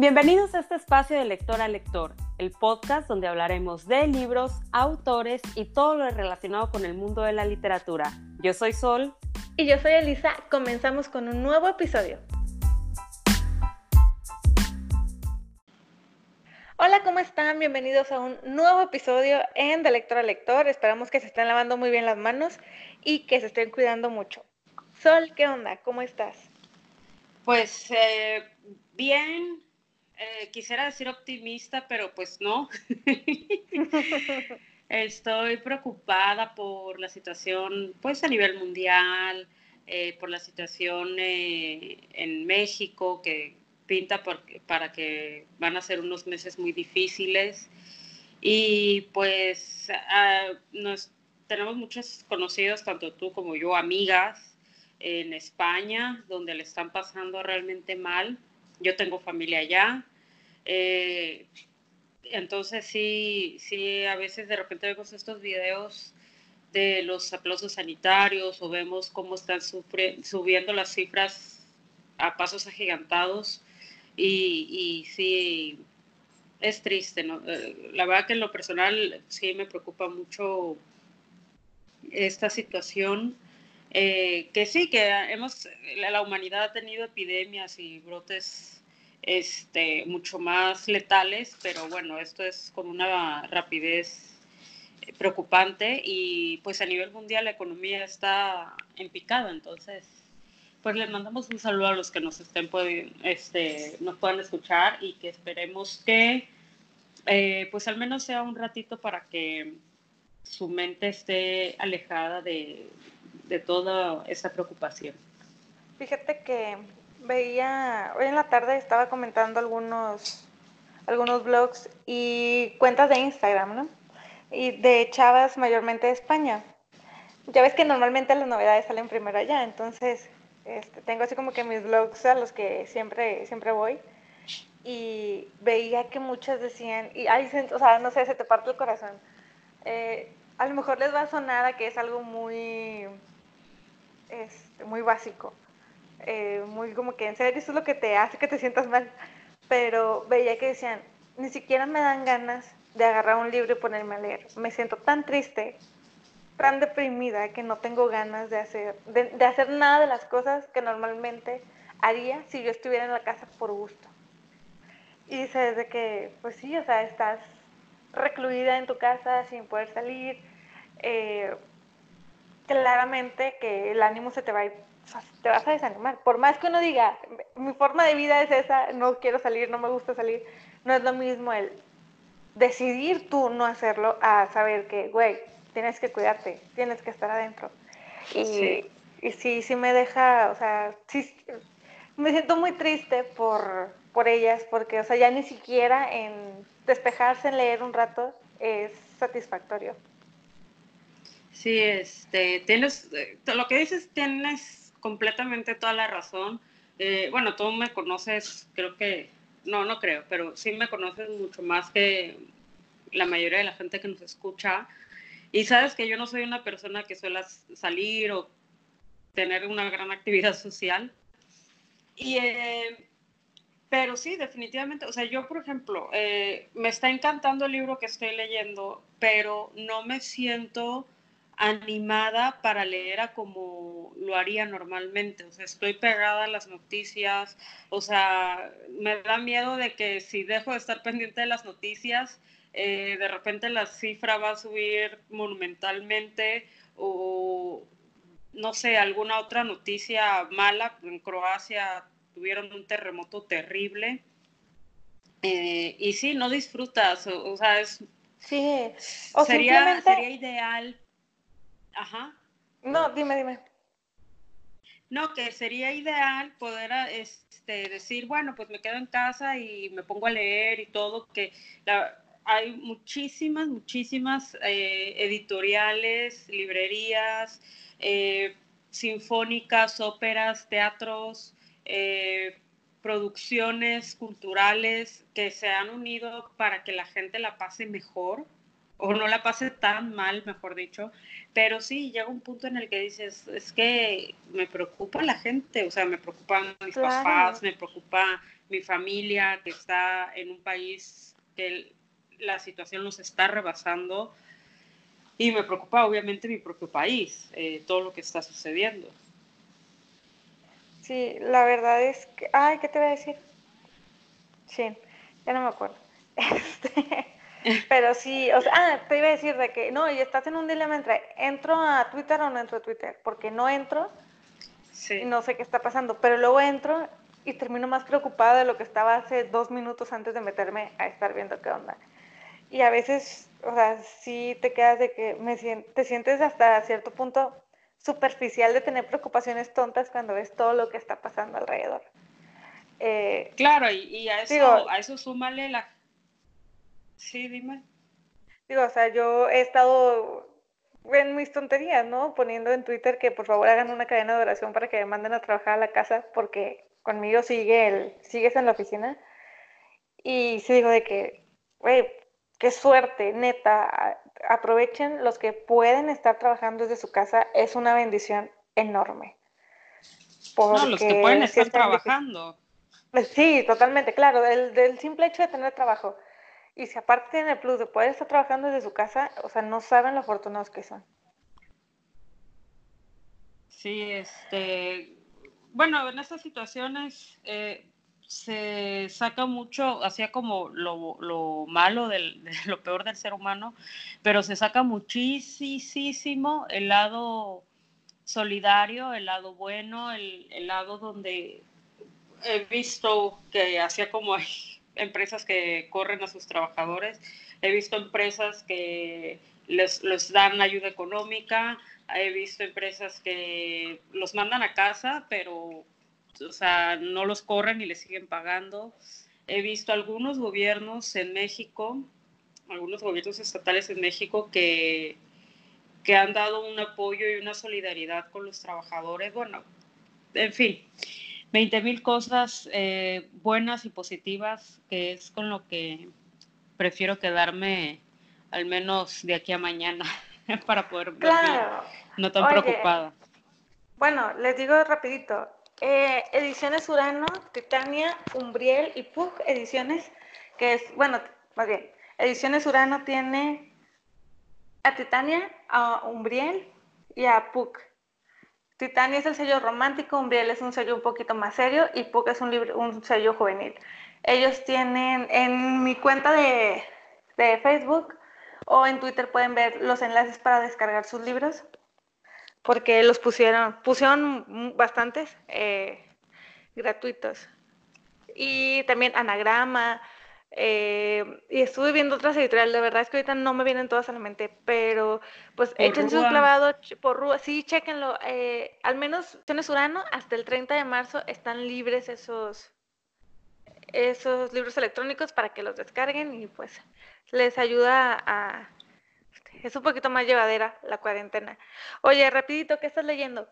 Bienvenidos a este espacio de lector a lector, el podcast donde hablaremos de libros, autores y todo lo relacionado con el mundo de la literatura. Yo soy Sol. Y yo soy Elisa. Comenzamos con un nuevo episodio. Hola, ¿cómo están? Bienvenidos a un nuevo episodio en De Lector a Lector. Esperamos que se estén lavando muy bien las manos y que se estén cuidando mucho. Sol, ¿qué onda? ¿Cómo estás? Pues eh, bien, eh, quisiera decir optimista, pero pues no. Estoy preocupada por la situación, pues a nivel mundial, eh, por la situación eh, en México, que pinta para que van a ser unos meses muy difíciles. Y pues nos, tenemos muchos conocidos, tanto tú como yo, amigas en España, donde le están pasando realmente mal. Yo tengo familia allá, eh, entonces sí, sí, a veces de repente vemos estos videos de los aplausos sanitarios o vemos cómo están subiendo las cifras a pasos agigantados y, y sí, es triste, ¿no? Eh, la verdad que en lo personal sí me preocupa mucho esta situación. Eh, que sí, que hemos, la humanidad ha tenido epidemias y brotes este, mucho más letales, pero bueno, esto es con una rapidez eh, preocupante y pues a nivel mundial la economía está en picada, entonces pues les mandamos un saludo a los que nos estén este, nos puedan escuchar y que esperemos que eh, pues al menos sea un ratito para que su mente esté alejada de, de toda esta preocupación. Fíjate que veía, hoy en la tarde estaba comentando algunos, algunos blogs y cuentas de Instagram, ¿no? Y de chavas mayormente de España. Ya ves que normalmente las novedades salen primero allá, entonces este, tengo así como que mis blogs a los que siempre, siempre voy. Y veía que muchas decían, y ay, o sea, no sé, se te parte el corazón. Eh, a lo mejor les va a sonar a que es algo muy, este, muy básico eh, muy como que en serio eso es lo que te hace que te sientas mal. Pero veía que decían, ni siquiera me dan ganas de agarrar un libro y ponerme a leer. Me siento tan triste, tan deprimida que no tengo ganas de hacer, de, hacer nada de las cosas que normalmente haría si yo estuviera en la casa por gusto. Y dice desde que, pues sí, o sea, estás recluida en tu casa sin poder salir. Eh, claramente que el ánimo se te va a ir te vas a desanimar. Por más que uno diga, mi forma de vida es esa, no quiero salir, no me gusta salir, no es lo mismo el decidir tú no hacerlo a saber que, güey, tienes que cuidarte, tienes que estar adentro. Y sí, y sí, sí me deja, o sea, sí, me siento muy triste por, por ellas, porque, o sea, ya ni siquiera en despejarse, en leer un rato, es satisfactorio. Sí, este, tienes, eh, lo que dices, tienes completamente toda la razón. Eh, bueno, tú me conoces, creo que, no, no creo, pero sí me conoces mucho más que la mayoría de la gente que nos escucha. Y sabes que yo no soy una persona que suele salir o tener una gran actividad social. Y, eh, pero sí, definitivamente, o sea, yo, por ejemplo, eh, me está encantando el libro que estoy leyendo, pero no me siento animada para leer a como lo haría normalmente. O sea, estoy pegada a las noticias, o sea, me da miedo de que si dejo de estar pendiente de las noticias, eh, de repente la cifra va a subir monumentalmente o no sé, alguna otra noticia mala. En Croacia tuvieron un terremoto terrible. Eh, y sí, no disfrutas, o, sea, es... Sí, o sería, sería ideal Ajá. No, dime, dime. No, que sería ideal poder este, decir, bueno, pues me quedo en casa y me pongo a leer y todo, que hay muchísimas, muchísimas eh, editoriales, librerías, eh, sinfónicas, óperas, teatros, eh, producciones culturales que se han unido para que la gente la pase mejor o no la pase tan mal, mejor dicho, pero sí llega un punto en el que dices, es que me preocupa la gente, o sea, me preocupan mis papás, me preocupa mi familia que está en un país que la situación nos está rebasando y me preocupa obviamente mi propio país, eh, todo lo que está sucediendo. Sí, la verdad es que, ay, ¿qué te voy a decir? Sí, ya no me acuerdo. Este, pero sí, o sea, ah, te iba a decir de que, no, y estás en un dilema entre, ¿entro a Twitter o no entro a Twitter? Porque no entro y no sé qué está pasando, pero luego entro y termino más preocupada de lo que estaba hace dos minutos antes de meterme a estar viendo qué onda. Y a veces, o sea, sí te quedas de que me te sientes hasta cierto punto superficial de tener preocupaciones tontas cuando ves todo lo que está pasando alrededor. Eh, claro, y, a, eso, a eso súmale la... Sí, dime. Digo, o sea, yo he estado en mis tonterías, ¿no? Poniendo en Twitter que por favor hagan una cadena de oración para que me manden a trabajar a la casa porque conmigo sigue el, sigues en la oficina. Y sí digo de que, güey, qué suerte, neta, aprovechen los que pueden estar trabajando desde su casa, es una bendición enorme. no, los que pueden estar trabajando. Sí, totalmente, claro, del, del, simple hecho de tener trabajo. Y si aparte tienen el plus de poder estar trabajando desde su casa, o sea, no saben lo afortunados que son. Sí, este, bueno, en estas situaciones eh, se saca mucho, hacía como lo, malo, del, de lo peor del ser humano, pero se saca muchísimo el lado solidario, el lado bueno, el, lado donde he visto que hacía como empresas que corren a sus trabajadores, he visto empresas que les, les dan ayuda económica, he visto empresas que los mandan a casa, pero o sea, no los corren y les siguen pagando. He visto algunos gobiernos en México, algunos gobiernos estatales en México que, que han dado un apoyo y una solidaridad con los trabajadores. Bueno, en fin, 20 mil cosas eh, buenas y positivas, que es con lo que prefiero quedarme al menos de aquí a mañana para poder claro. no tan preocupada. Bueno, les digo rapidito, eh, ediciones Urano, Titania, Umbriel y Pug Ediciones, que es, bueno, más bien, Ediciones Urano tiene a Titania, a Umbriel y a Pug. Titania es el sello romántico, Umbriel es un sello un poquito más serio y Pug es un, libro, un sello juvenil. Ellos tienen en mi cuenta de, de Facebook o en Twitter pueden ver los enlaces para descargar sus libros porque los pusieron, pusieron bastantes eh, gratuitos. Y también anagrama, eh, y estuve viendo otras editoriales, de verdad es que ahorita no me vienen todas a la mente, pero pues échense un clavado por Rúa, sí, chéquenlo, eh, al menos en Urano, hasta el 30 de marzo están libres esos, esos libros electrónicos para que los descarguen y pues les ayuda a, es un poquito más llevadera la cuarentena. Oye, rapidito, ¿qué estás leyendo?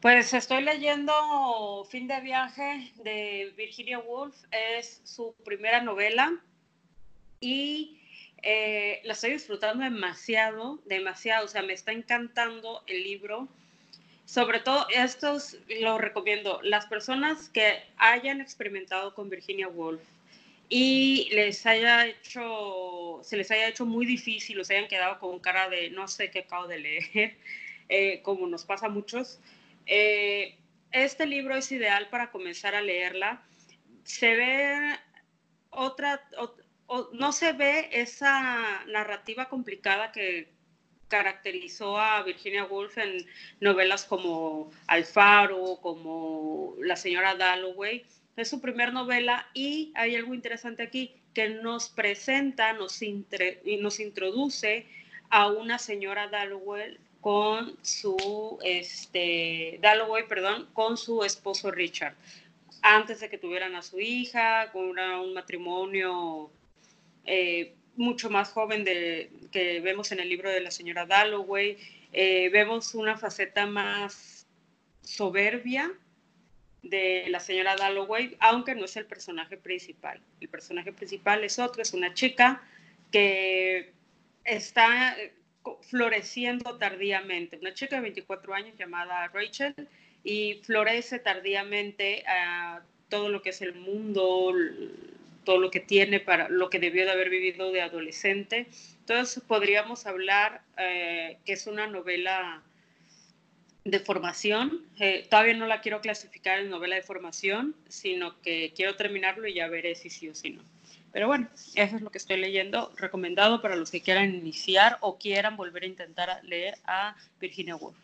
Pues estoy leyendo Fin de Viaje de Virginia Woolf, es su primera novela y eh, la estoy disfrutando demasiado, demasiado, o sea, me está encantando el libro. Sobre todo, estos lo recomiendo, las personas que hayan experimentado con Virginia Woolf, y les haya hecho, se les haya hecho muy difícil, o se hayan quedado con cara de no sé qué acabo de leer, eh, como nos pasa a muchos. Eh, este libro es ideal para comenzar a leerla. Se ve otra, no se ve esa narrativa complicada que caracterizó a Virginia Woolf en novelas como Alfaro, como La señora Dalloway es su primer novela y hay algo interesante aquí que nos presenta, nos, nos introduce a una señora Dalloway con su, este, Dalloway, perdón, con su esposo Richard, antes de que tuvieran a su hija, con un matrimonio eh, mucho más joven de, que vemos en el libro de la señora Dalloway. Eh, vemos una faceta más soberbia de la señora Dalloway, aunque no es el personaje principal. El personaje principal es otro, es una chica que está floreciendo tardíamente. Una chica de 24 años llamada Rachel y florece tardíamente a todo lo que es el mundo, todo lo que tiene para lo que debió de haber vivido de adolescente. Entonces podríamos hablar eh, que es una novela de formación. Eh, todavía no la quiero clasificar en novela de formación, sino que quiero terminarlo y ya veré si sí o si no. Pero bueno, eso es lo que estoy leyendo, recomendado para los que quieran iniciar o quieran volver a intentar leer a Virginia Woolf.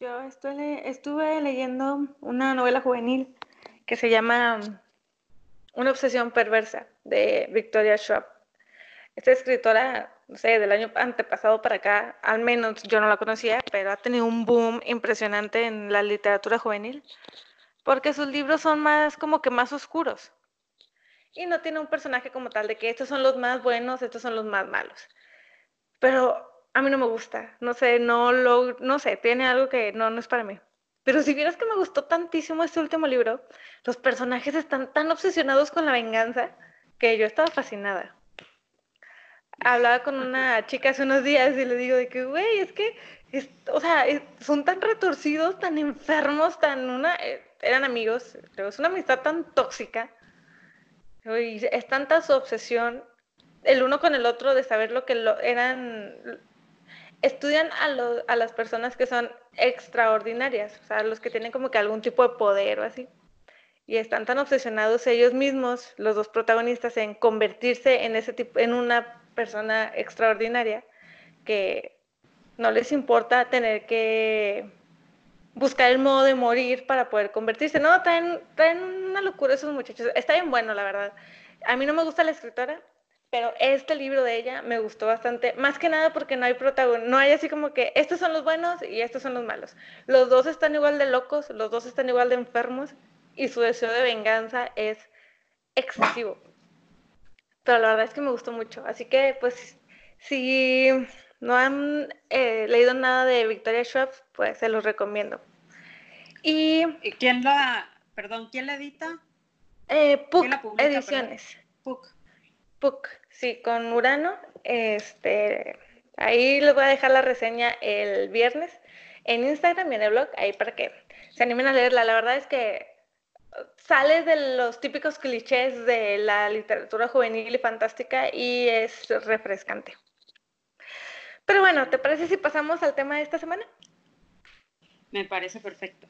Yo estuve leyendo una novela juvenil que se llama Una obsesión perversa de Victoria Schwab. Esta escritora, no sé, del año antepasado para acá, al menos yo no la conocía, pero ha tenido un boom impresionante en la literatura juvenil, porque sus libros son más como que más oscuros y no tiene un personaje como tal de que estos son los más buenos, estos son los más malos. Pero a mí no me gusta, no sé, no lo, no sé, tiene algo que no, no es para mí. Pero si vieras que me gustó tantísimo este último libro, los personajes están tan obsesionados con la venganza que yo estaba fascinada. Hablaba con una chica hace unos días y le digo de que, güey, es que, o sea, son tan retorcidos, tan enfermos, tan una, eh, eran amigos, pero es una amistad tan tóxica es tanta su obsesión el uno con el otro de saber lo que lo, eran estudian a, a las personas que son extraordinarias, o sea, los que tienen como que algún tipo de poder o así. Y están tan obsesionados ellos mismos, los dos protagonistas, en convertirse en ese tipo, en una persona extraordinaria, que no les importa tener que buscar el modo de morir para poder convertirse. No, traen, traen una locura esos muchachos. Está bien bueno, la verdad. A mí no me gusta la escritora, pero este libro de ella me gustó bastante, más que nada porque no hay protagonista, no hay así como que estos son los buenos y estos son los malos. Los dos están igual de locos, los dos están igual de enfermos y su deseo de venganza es excesivo. Pero la verdad es que me gustó mucho, así que pues si no han eh, leído nada de Victoria Schwab, pues se los recomiendo. Y, quién la, perdón, quién la edita? Eh, Puck Ediciones. Puck. Puck, sí, con Urano. Este, ahí les voy a dejar la reseña el viernes en Instagram y en el blog, ahí para que se animen a leerla. La verdad es que sale de los típicos clichés de la literatura juvenil y fantástica y es refrescante. Pero bueno, ¿te parece si pasamos al tema de esta semana? Me parece perfecto.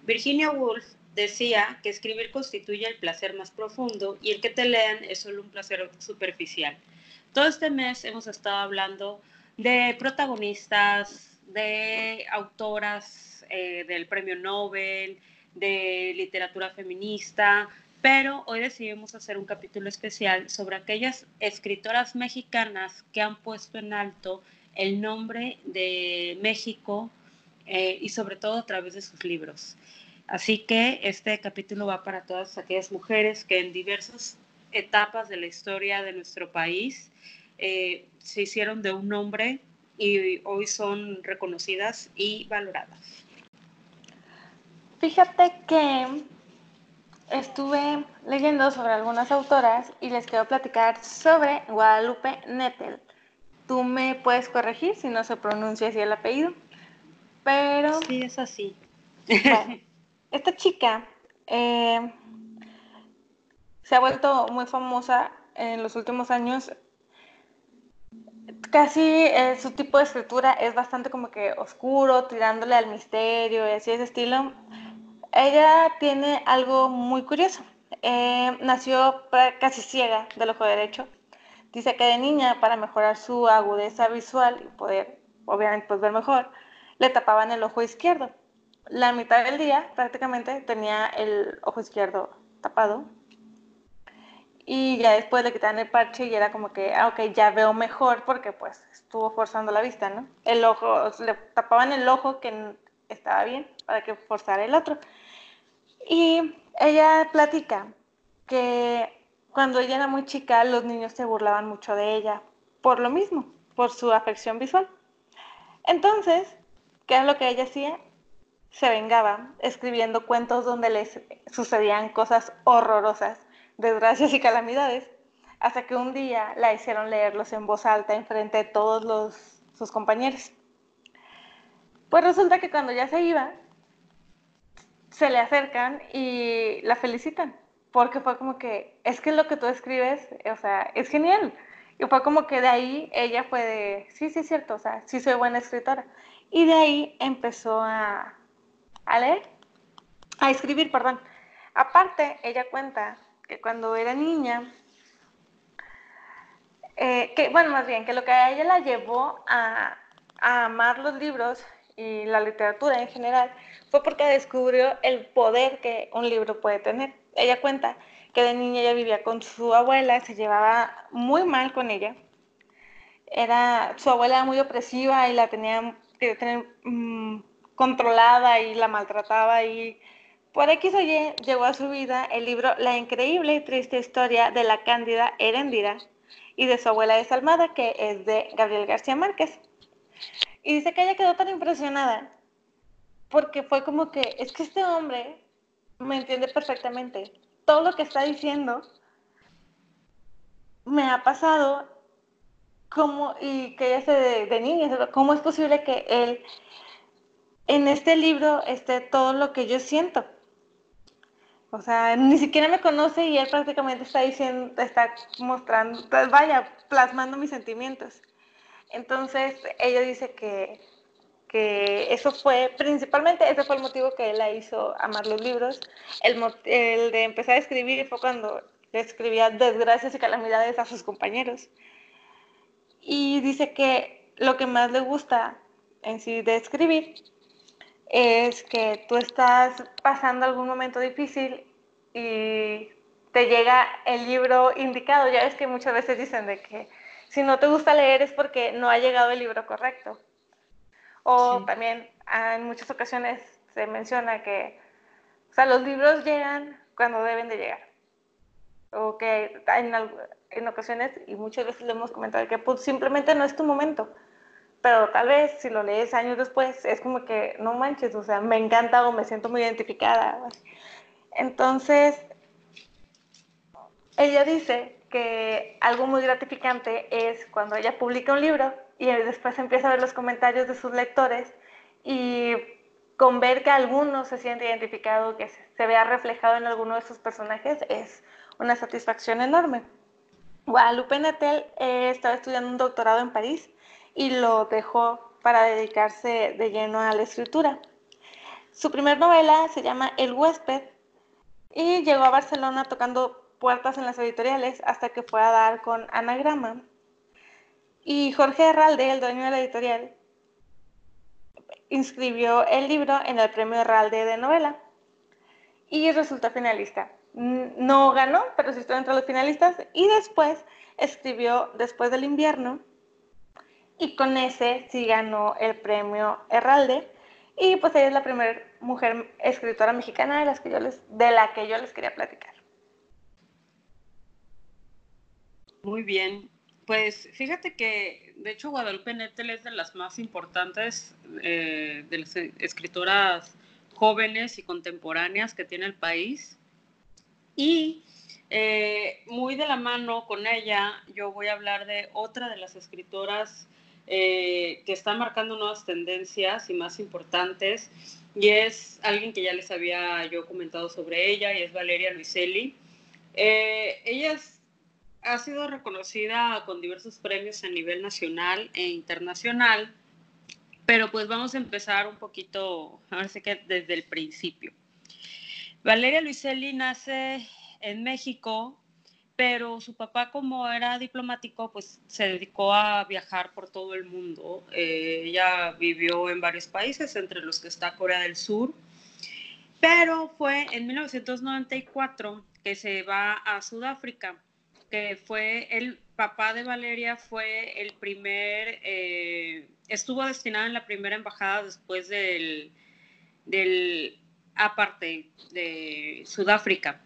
Virginia Woolf decía que escribir constituye el placer más profundo y el que te lean es solo un placer superficial. Todo este mes hemos estado hablando de protagonistas, de autoras eh, del premio Nobel, de literatura feminista, pero hoy decidimos hacer un capítulo especial sobre aquellas escritoras mexicanas que han puesto en alto el nombre de México eh, y sobre todo a través de sus libros. Así que este capítulo va para todas aquellas mujeres que en diversas etapas de la historia de nuestro país eh, se hicieron de un nombre y hoy son reconocidas y valoradas. Fíjate que estuve leyendo sobre algunas autoras y les quiero platicar sobre Guadalupe Nettel. Tú me puedes corregir si no se pronuncia así el apellido, pero... Sí, es así. esta chica eh, se ha vuelto muy famosa en los últimos años. Casi eh, su tipo de escritura es bastante como que oscuro, tirándole al misterio y así ese estilo ella tiene algo muy curioso. Eh, nació casi ciega del ojo derecho. Dice que de niña, para mejorar su agudeza visual y poder, obviamente, pues, ver mejor, le tapaban el ojo izquierdo. La mitad del día prácticamente tenía el ojo izquierdo tapado. Y ya después le quitaban el parche y era como que, ah, ok, ya veo mejor porque pues estuvo forzando la vista, ¿no? El ojo, le tapaban el ojo que estaba bien para que forzara el otro. Y ella platica que cuando ella era muy chica los niños se burlaban mucho de ella por lo mismo, por su afección visual. Entonces, ¿qué es lo que ella hacía? se vengaba escribiendo cuentos donde les sucedían cosas horrorosas, desgracias y calamidades, hasta que un día la hicieron leerlos en voz alta en frente de todos los, sus compañeros. Pues resulta que cuando ya se iba, se le acercan y la felicitan, porque fue como que, es que lo que tú escribes, o sea, es genial. Y fue como que de ahí ella fue de, sí, sí es cierto, o sea, sí soy buena escritora. Y de ahí empezó a, a leer, a escribir, perdón. Aparte, ella cuenta que cuando era niña, eh, que, bueno, más bien, que lo que a ella la llevó a, a amar los libros y la literatura en general fue porque descubrió el poder que un libro puede tener. Ella cuenta que de niña ella vivía con su abuela, se llevaba muy mal con ella. Era, su abuela era muy opresiva y la tenía que tener mm, controlada y la maltrataba y por X o Y llegó a su vida el libro La increíble y triste historia de la cándida Herendira y de su abuela desalmada, que es de Gabriel García Márquez. Y dice que ella quedó tan impresionada porque fue como que, es que este hombre me entiende perfectamente. Todo lo que está diciendo me ha pasado como, y que ella se de, niña, ¿cómo es posible que él en este libro esté todo lo que yo siento? O sea, ni siquiera me conoce y él prácticamente está diciendo, está mostrando, vaya, plasmando mis sentimientos. Entonces, ella dice que, que eso fue, principalmente ese fue el motivo que la hizo amar los libros. El, el de empezar a escribir fue cuando escribía desgracias y calamidades a sus compañeros. Y dice que lo que más le gusta en sí de escribir es que tú estás pasando algún momento difícil y te llega el libro indicado. Ya ves que muchas veces dicen de que si no te gusta leer es porque no ha llegado el libro correcto. O también ah, en muchas ocasiones se menciona que o sea, los libros llegan cuando deben de llegar. O que en, en ocasiones, y muchas veces le hemos comentado, que pues, simplemente no es tu momento pero tal vez si lo lees años después es como que no manches, o sea, me encanta o me siento muy identificada. Entonces, ella dice que algo muy gratificante es cuando ella publica un libro y después empieza a ver los comentarios de sus lectores y con ver que alguno se siente identificado, que se vea reflejado en alguno de sus personajes, es una satisfacción enorme. Guadalupe Nettel eh, estaba estudiando un doctorado en París y lo dejó para dedicarse de lleno a la escritura. Su primer novela se llama El huésped y llegó a Barcelona tocando puertas en las editoriales hasta que fue a dar con Anagrama. Y Jorge Herralde, el dueño de la editorial, inscribió el libro en el premio Herralde de novela y resultó finalista. No ganó, pero sí estuvo entre los finalistas y después escribió Después del invierno y con ese sí ganó el premio Herralde y pues ella es la primera mujer escritora mexicana de, las que yo les, de la que yo les quería platicar. Muy bien. Pues fíjate que, de hecho, Guadalupe Nettel es de las más importantes eh, de las escritoras jóvenes y contemporáneas que tiene el país. Y eh, muy de la mano con ella, yo voy a hablar de otra de las escritoras eh, que está marcando nuevas tendencias y más importantes. Y es alguien que ya les había yo comentado sobre ella, y es Valeria Luiselli. Eh, ella ha sido reconocida con diversos premios a nivel nacional e internacional, pero pues vamos a empezar un poquito, a ver si que desde el principio. Valeria Luiselli nace en México pero su papá como era diplomático, pues se dedicó a viajar por todo el mundo. Eh, ella vivió en varios países, entre los que está Corea del Sur, pero fue en 1994 que se va a Sudáfrica, que fue el papá de Valeria, fue el primer, eh, estuvo destinado en la primera embajada después del, del aparte de Sudáfrica.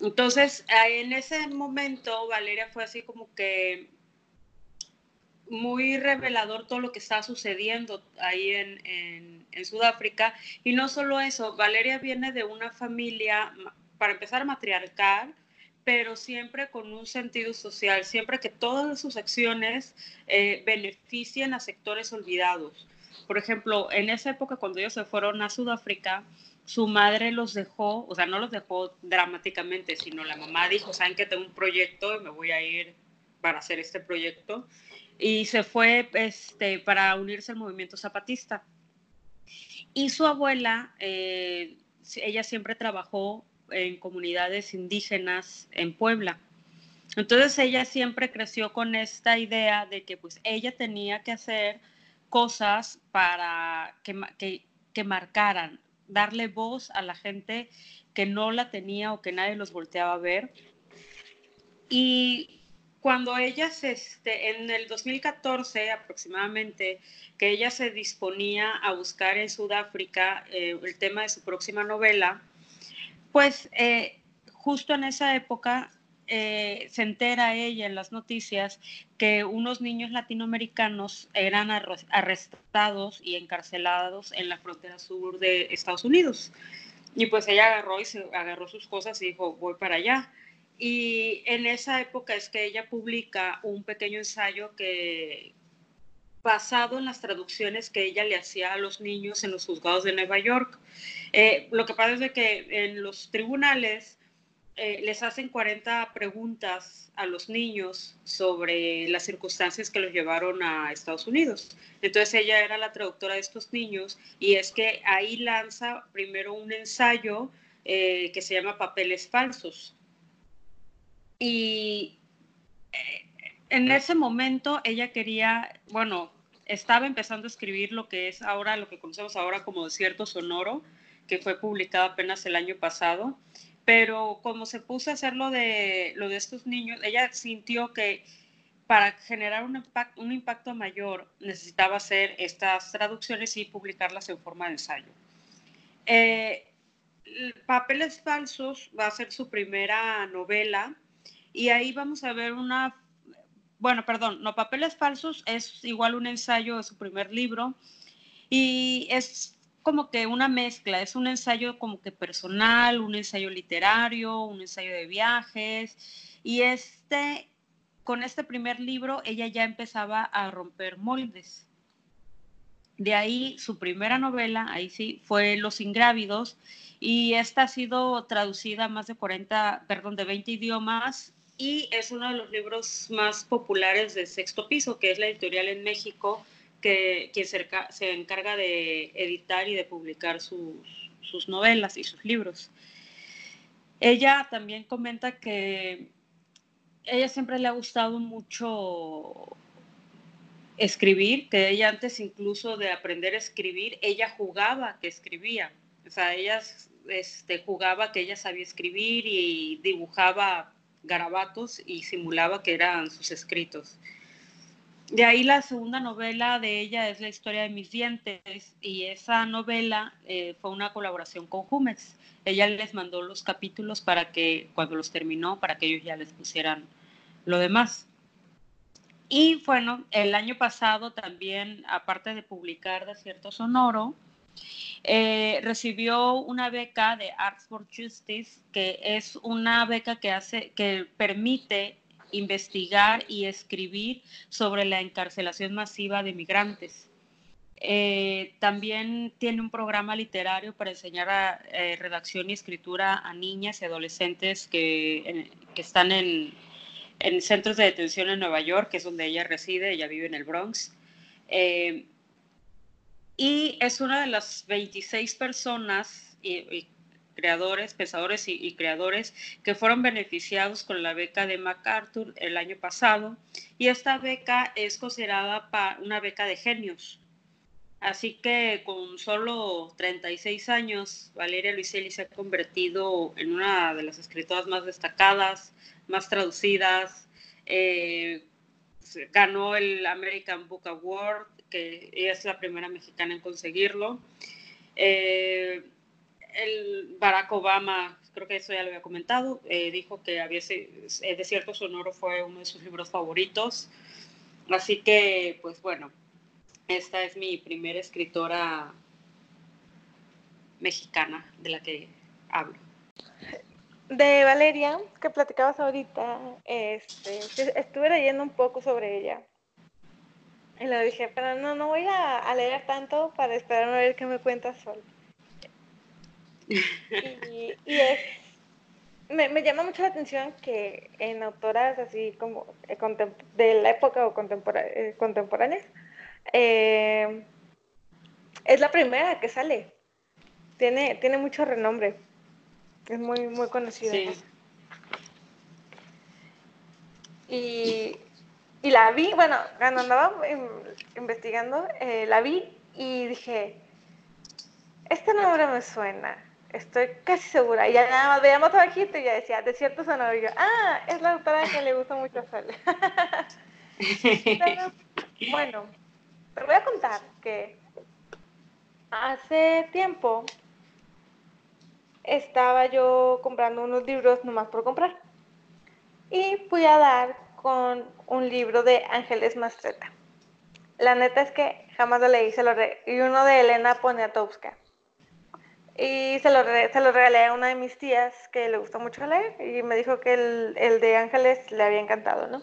Entonces, en ese momento Valeria fue así como que muy revelador todo lo que está sucediendo ahí en, en, Sudáfrica. Y no solo eso, Valeria viene de una familia, para empezar, matriarcal, pero siempre con un sentido social, siempre que todas sus acciones eh, beneficien a sectores olvidados. Por ejemplo, en esa época cuando ellos se fueron a Sudáfrica, su madre los dejó, o sea, no los dejó dramáticamente, sino la mamá dijo, saben que tengo un proyecto y me voy a ir para hacer este proyecto. Y se fue este, para unirse al movimiento zapatista. Y su abuela, eh, ella siempre trabajó en comunidades indígenas en Puebla. Entonces ella siempre creció con esta idea de que pues ella tenía que hacer cosas para que, que, que marcaran, darle voz a la gente que no la tenía o que nadie los volteaba a ver. Y cuando ella se, este, en el 2014 aproximadamente, que ella se disponía a buscar en Sudáfrica eh, el tema de su próxima novela, pues eh, justo en esa época eh, se entera ella en las noticias que unos niños latinoamericanos eran arrestados y encarcelados en la frontera sur de Estados Unidos. Y pues ella agarró y se agarró sus cosas y dijo, voy para allá. Y en esa época es que ella publica un pequeño ensayo que, basado en las traducciones que ella le hacía a los niños en los juzgados de Nueva York. Eh, lo que pasa es que en los tribunales eh, les hacen 40 preguntas a los niños sobre las circunstancias que los llevaron a Estados Unidos. Entonces ella era la traductora de estos niños y es que ahí lanza primero un ensayo eh, que se llama Papeles Falsos. Y en ese momento ella quería, bueno, estaba empezando a escribir lo que es ahora, lo que conocemos ahora como Desierto Sonoro, que fue publicado apenas el año pasado, pero como se puso a hacer lo de, lo de estos niños, ella sintió que para generar un impacto, un impacto mayor necesitaba hacer estas traducciones y publicarlas en forma de ensayo. Eh, Papeles Falsos va a ser su primera novela y ahí vamos a ver una bueno, perdón, No Papeles Falsos es igual un ensayo de su primer libro y es como que una mezcla, es un ensayo como que personal, un ensayo literario, un ensayo de viajes y este, con este primer libro ella ya empezaba a romper moldes. De ahí su primera novela, ahí sí, fue Los Ingrávidos y esta ha sido traducida a más de 40, perdón, de 20 idiomas y es uno de los libros más populares de sexto piso, que es la editorial en México, que quien se, encarga de editar y de publicar sus, sus novelas y sus libros. Ella también comenta que ella siempre le ha gustado mucho escribir, que ella antes incluso de aprender a escribir, ella jugaba que escribía. O sea, ella este, jugaba que ella sabía escribir y dibujaba garabatos y simulaba que eran sus escritos. De ahí la segunda novela de ella es La historia de mis dientes y esa novela eh, fue una colaboración con Jumex. Ella les mandó los capítulos para que cuando los terminó, para que ellos ya les pusieran lo demás. Y bueno, el año pasado también, aparte de publicar Desierto Sonoro, eh, recibió una beca de Arts for Justice, que es una beca que, hace, que permite investigar y escribir sobre la encarcelación masiva de migrantes. Eh, también tiene un programa literario para enseñar eh, redacción y escritura a niñas y adolescentes que, que están en, en, centros de detención en Nueva York, que es donde ella reside, ella vive en el Bronx y es una de las 26 personas y, creadores, pensadores y, creadores que fueron beneficiados con la beca de MacArthur el año pasado. Y esta beca es considerada una beca de genios. Así que con solo 36 años, Valeria Luiselli se ha convertido en una de las escritoras más destacadas, más traducidas. Eh, ganó el American Book Award que ella es la primera mexicana en conseguirlo. Eh, el Barack Obama, creo que eso ya lo había comentado, eh, dijo que había, eh, Desierto Sonoro fue uno de sus libros favoritos. Así que, pues bueno, esta es mi primera escritora mexicana de la que hablo. De Valeria, que platicabas ahorita, este, estuve leyendo un poco sobre ella. Y le dije, pero no, no voy a, leer tanto para esperar a ver qué me cuentas solo. y, es, me, llama mucho la atención que en autoras así como eh, de la época o eh, contemporáneas, eh, es la primera que sale. Tiene, tiene mucho renombre. Es muy, muy conocida. Y, la vi, bueno, cuando andaba investigando, eh, la vi y dije, este nombre me suena, estoy casi segura. Y ya nada más veíamos abajito y ya decía, Desierto Sonoro. Y yo, ah, es la autora que le gusta mucho a Sale. bueno, te voy a contar que hace tiempo estaba yo comprando unos libros nomás por comprar. Y fui a dar con un libro de Ángeles Mastreta. La neta es que jamás lo leí, se lo y uno de Elena Poniatowska. Y se lo, se lo regalé a una de mis tías que le gustó mucho leer y me dijo que el, el de Ángeles le había encantado, ¿no?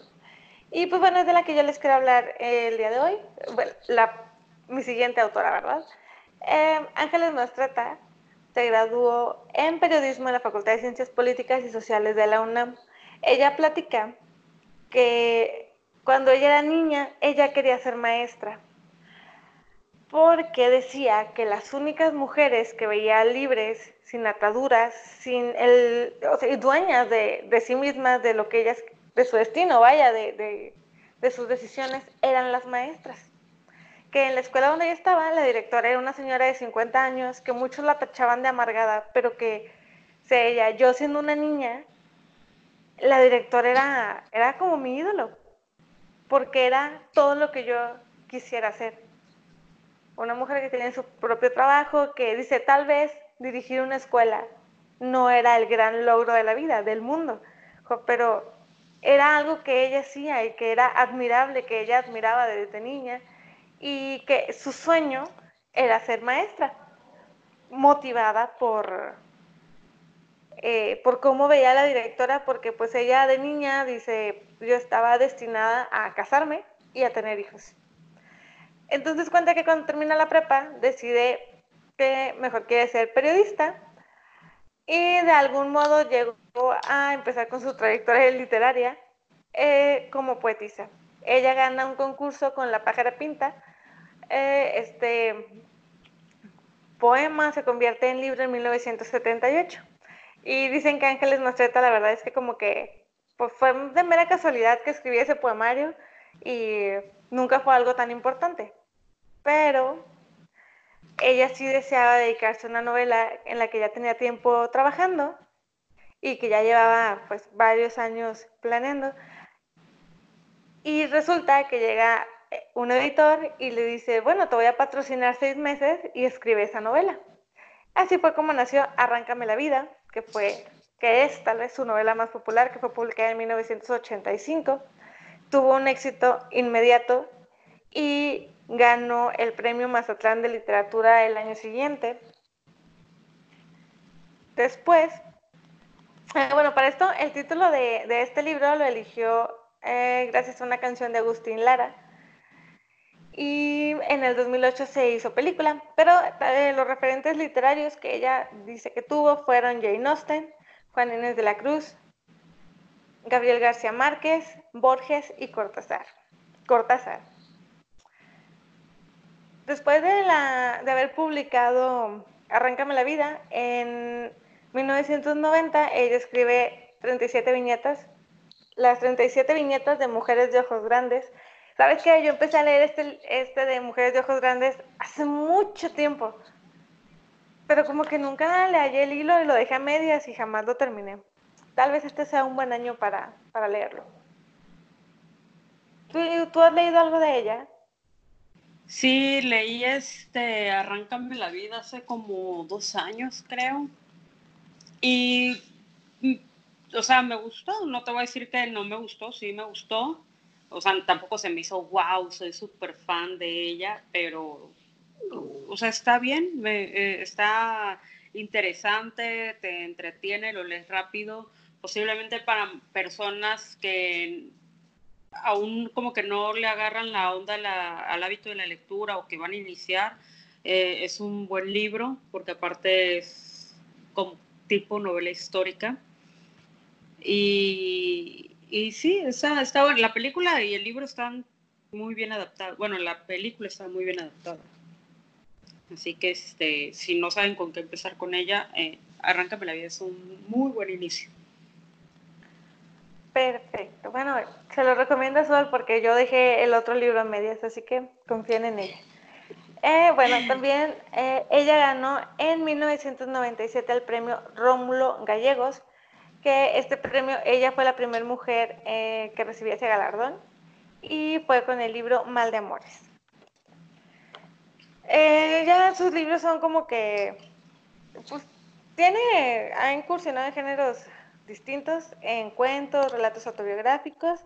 Y pues bueno, es de la que yo les quiero hablar el día de hoy. Bueno, la, mi siguiente autora, ¿verdad? Eh, Ángeles Mastreta se graduó en periodismo en la Facultad de Ciencias Políticas y Sociales de la UNAM. Ella platica que cuando ella era niña, ella quería ser maestra, porque decía que las únicas mujeres que veía libres, sin ataduras, sin el, o sea, dueñas de, de, sí mismas, de lo que ellas, de su destino, vaya, de, de, sus decisiones, eran las maestras. Que en la escuela donde ella estaba, la directora era una señora de 50 años, que muchos la tachaban de amargada, pero que se ella, yo siendo una niña, la directora era, era como mi ídolo, porque era todo lo que yo quisiera hacer. Una mujer que tenía su propio trabajo, que dice, tal vez dirigir una escuela no era el gran logro de la vida, del mundo, pero era algo que ella hacía y que era admirable, que ella admiraba desde niña y que su sueño era ser maestra, motivada por, eh, por cómo veía a la directora, porque pues ella de niña dice, yo estaba destinada a casarme y a tener hijos. Entonces cuenta que cuando termina la prepa decide que mejor quiere ser periodista y de algún modo llegó a empezar con su trayectoria literaria eh, como poetisa. Ella gana un concurso con La Pájara Pinta eh, este poema se convierte en libro en 1978. Y dicen que Ángeles Mastreta, la verdad es que como que pues fue de mera casualidad que escribí ese poemario y nunca fue algo tan importante. Pero ella sí deseaba dedicarse a una novela en la que ya tenía tiempo trabajando y que ya llevaba pues varios años planeando. Y resulta que llega un editor y le dice, bueno, te voy a patrocinar seis meses y escribe esa novela. Así fue como nació Arráncame la vida, que fue, que es tal vez su novela más popular, que fue publicada en 1985. Tuvo un éxito inmediato y ganó el premio Mazatlán de Literatura el año siguiente. Después, eh, bueno, para esto el título de, de este libro lo eligió eh, gracias a una canción de Agustín Lara, y en el 2008 se hizo película, pero eh, los referentes literarios que ella dice que tuvo fueron Jane Austen, Juan Inés de la Cruz, Gabriel García Márquez, Borges y Cortázar. Cortázar. Después de, de haber publicado Arráncame la vida, en 1990 ella escribe 37 viñetas, las 37 viñetas de Mujeres de Ojos Grandes, ¿Sabes qué? Yo empecé a leer este, este de Mujeres de Ojos Grandes hace mucho tiempo, pero como que nunca le hallé el hilo y lo dejé a medias y jamás lo terminé. Tal vez este sea un buen año para, para leerlo. ¿Tú, ¿Tú, has leído algo de ella? Sí, leí este Arráncame la vida hace como dos años, creo. Y, mm, o sea, me gustó. No te voy a decir que no me gustó, sí me gustó o sea, tampoco se me hizo, wow, soy súper fan de ella, pero, o sea, está bien, me, eh, está interesante, te entretiene, lo lees rápido, posiblemente para personas que aún como que no le agarran la onda al hábito de la lectura o que van a iniciar, eh, es un buen libro, porque aparte es como tipo novela histórica. Y, y sí, está, está, la película y el libro están muy bien adaptados. Bueno, la película está muy bien adaptada. Así que este, si no saben con qué empezar con ella, eh, Arráncame la vida es un muy buen inicio. Perfecto. Bueno, se lo recomiendo a Sol porque yo dejé el otro libro a medias, así que confíen en ella. Eh, bueno, también eh, ella ganó en 1997 el premio Rómulo Gallegos, que este premio, ella fue la primera mujer eh, que recibía ese galardón y fue con el libro Mal de Amores. ya sus libros son como que, pues, tiene, ha incursionado en géneros distintos, en cuentos, relatos autobiográficos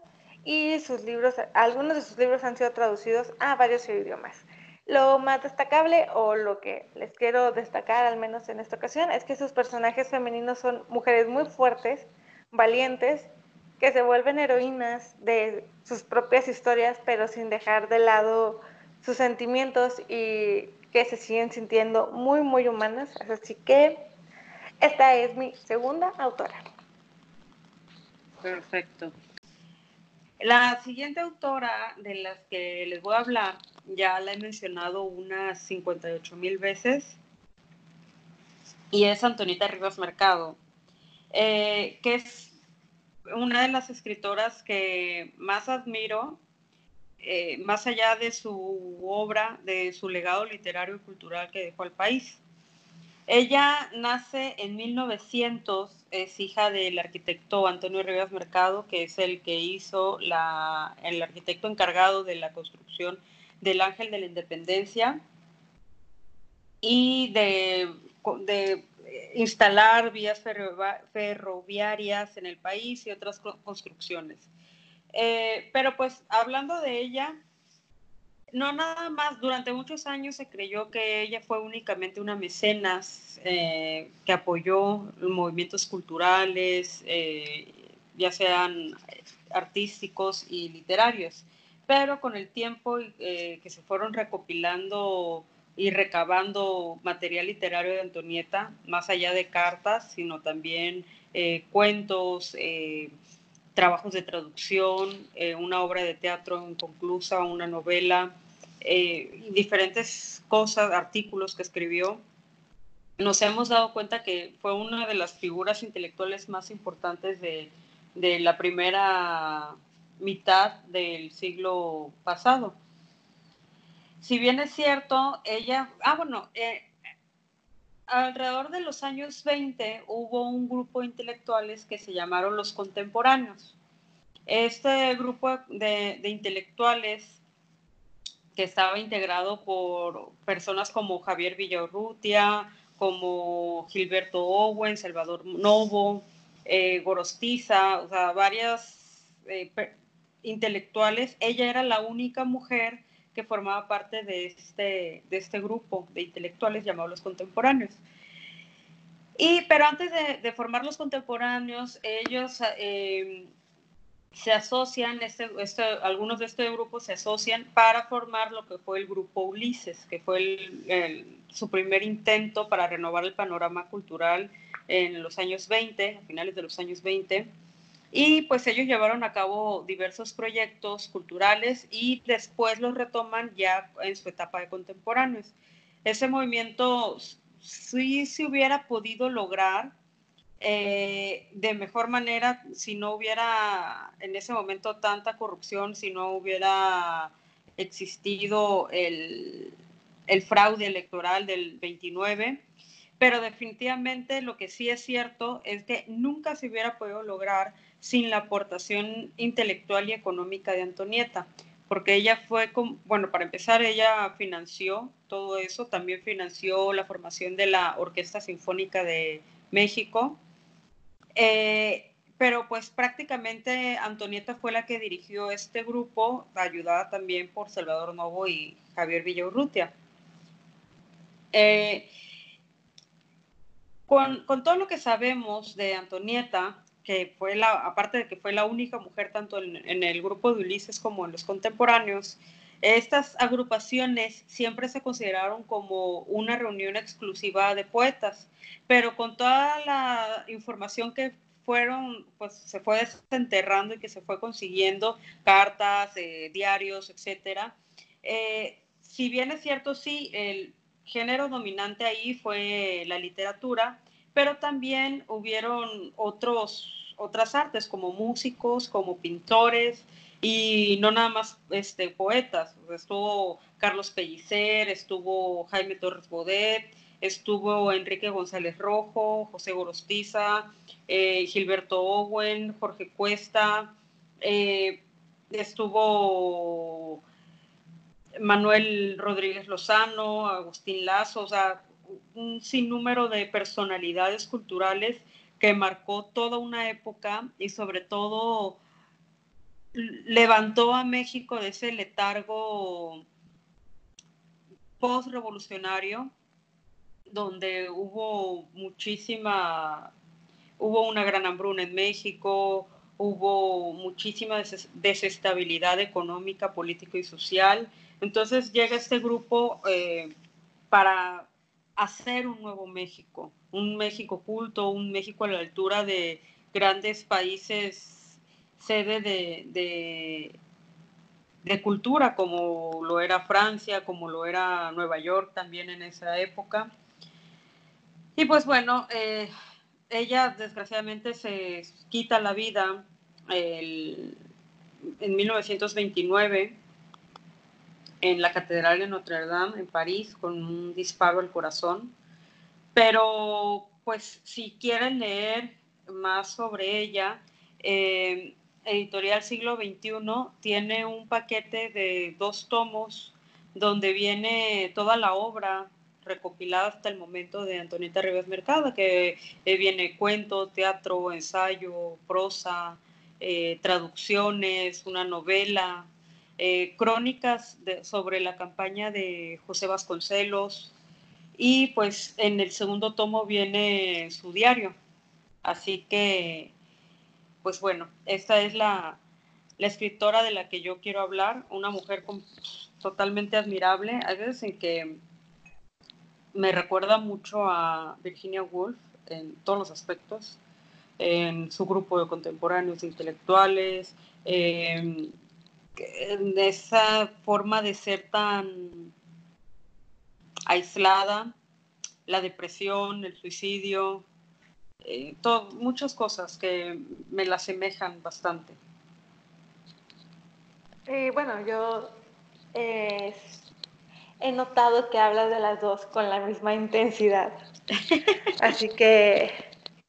y sus libros, algunos de sus libros han sido traducidos a varios idiomas. Lo más destacable o lo que les quiero destacar, al menos en esta ocasión, es que sus personajes femeninos son mujeres muy fuertes, valientes, que se vuelven heroínas de sus propias historias, pero sin dejar de lado sus sentimientos y que se siguen sintiendo muy, muy humanas. Así que esta es mi segunda autora. Perfecto. La siguiente autora de las que les voy a hablar, ya la he mencionado unas 58 mil veces, y es Antonita Rivas Mercado, eh, que es una de las escritoras que más admiro, eh, más allá de su obra, de su legado literario y cultural que dejó al país. Ella nace en 1900, es hija del arquitecto Antonio Rivas Mercado, que es el que hizo la, el arquitecto encargado de la construcción del Ángel de la Independencia y de, de instalar vías ferroviarias en el país y otras construcciones. Eh, pero pues hablando de ella, no nada más, durante muchos años se creyó que ella fue únicamente una mecenas eh, que apoyó movimientos culturales, eh, ya sean artísticos y literarios, pero con el tiempo eh, que se fueron recopilando y recabando material literario de Antonieta, más allá de cartas, sino también cuentos, trabajos de traducción, una obra de teatro inconclusa, una novela, eh, diferentes cosas, artículos que escribió, nos hemos dado cuenta que fue una de las figuras intelectuales más importantes de, la primera mitad del siglo pasado. Si bien es cierto, ella, ah, bueno, eh, alrededor de los años 20 hubo un grupo de intelectuales que se llamaron los contemporáneos. Este grupo de, intelectuales que estaba integrado por personas como Javier Villarrutia, como Gilberto Owen, Salvador Novo, eh, Gorostiza, o sea, varias eh, intelectuales. Ella era la única mujer que formaba parte de este, de este grupo de intelectuales llamados los contemporáneos. Y, pero antes de, formar los contemporáneos, ellos eh, se asocian, este, este, algunos de estos grupos se asocian para formar lo que fue el grupo Ulises, que fue su primer intento para renovar el panorama cultural en los años 20, a finales de los años 20. Y pues ellos llevaron a cabo diversos proyectos culturales y después los retoman ya en su etapa de contemporáneos. Ese movimiento sí se hubiera podido lograr eh, de mejor manera si no hubiera en ese momento tanta corrupción, si no hubiera existido el, el fraude electoral del 29. Pero definitivamente lo que sí es cierto es que nunca se hubiera podido lograr sin la aportación intelectual y económica de Antonieta, porque ella fue, bueno, para empezar, ella financió todo eso, también financió la formación de la Orquesta Sinfónica de México, eh, pero pues prácticamente Antonieta fue la que dirigió este grupo, ayudada también por Salvador Novo y Javier Villaurrutia. Eh, con, todo lo que sabemos de Antonieta, que fue la, aparte de que fue la única mujer tanto en, el grupo de Ulises como en los contemporáneos, estas agrupaciones siempre se consideraron como una reunión exclusiva de poetas, pero con toda la información que fueron, pues se fue desenterrando y que se fue consiguiendo, cartas, eh, diarios, etcétera. Eh, si bien es cierto, sí, el género dominante ahí fue la literatura, pero también hubieron otros, otras artes como músicos, como pintores y no nada más este, poetas. Estuvo Carlos Pellicer, estuvo Jaime Torres Bodet, estuvo Enrique González Rojo, José Gorostiza, eh, Gilberto Owen, Jorge Cuesta, eh, estuvo Manuel Rodríguez Lozano, Agustín Lazo, o sea, un sinnúmero de personalidades culturales que marcó toda una época y sobre todo levantó a México de ese letargo post-revolucionario donde hubo muchísima, hubo una gran hambruna en México, hubo muchísima desestabilidad económica, política y social. Entonces llega este grupo eh, para hacer un nuevo México, un México culto, un México a la altura de grandes países sede de, de cultura, como lo era Francia, como lo era Nueva York también en esa época. Y pues bueno, eh, ella desgraciadamente se quita la vida en 1929 en la Catedral de Notre Dame en París con un disparo al corazón. Pero pues si quieren leer más sobre ella, eh, Editorial Siglo XXI tiene un paquete de dos tomos donde viene toda la obra recopilada hasta el momento de Antonieta Rivas Mercado, que eh, viene cuento, teatro, ensayo, prosa, eh, traducciones, una novela, eh, crónicas sobre la campaña de José Vasconcelos y pues en el segundo tomo viene su diario. Así que, pues bueno, esta es la, la escritora de la que yo quiero hablar, una mujer totalmente admirable. Hay veces en que me recuerda mucho a Virginia Woolf en todos los aspectos, en su grupo de contemporáneos intelectuales, esa forma de ser tan aislada, la depresión, el suicidio, eh, muchas cosas que me la asemejan bastante. Bueno, yo eh, he notado que hablas de las dos con la misma intensidad. Así que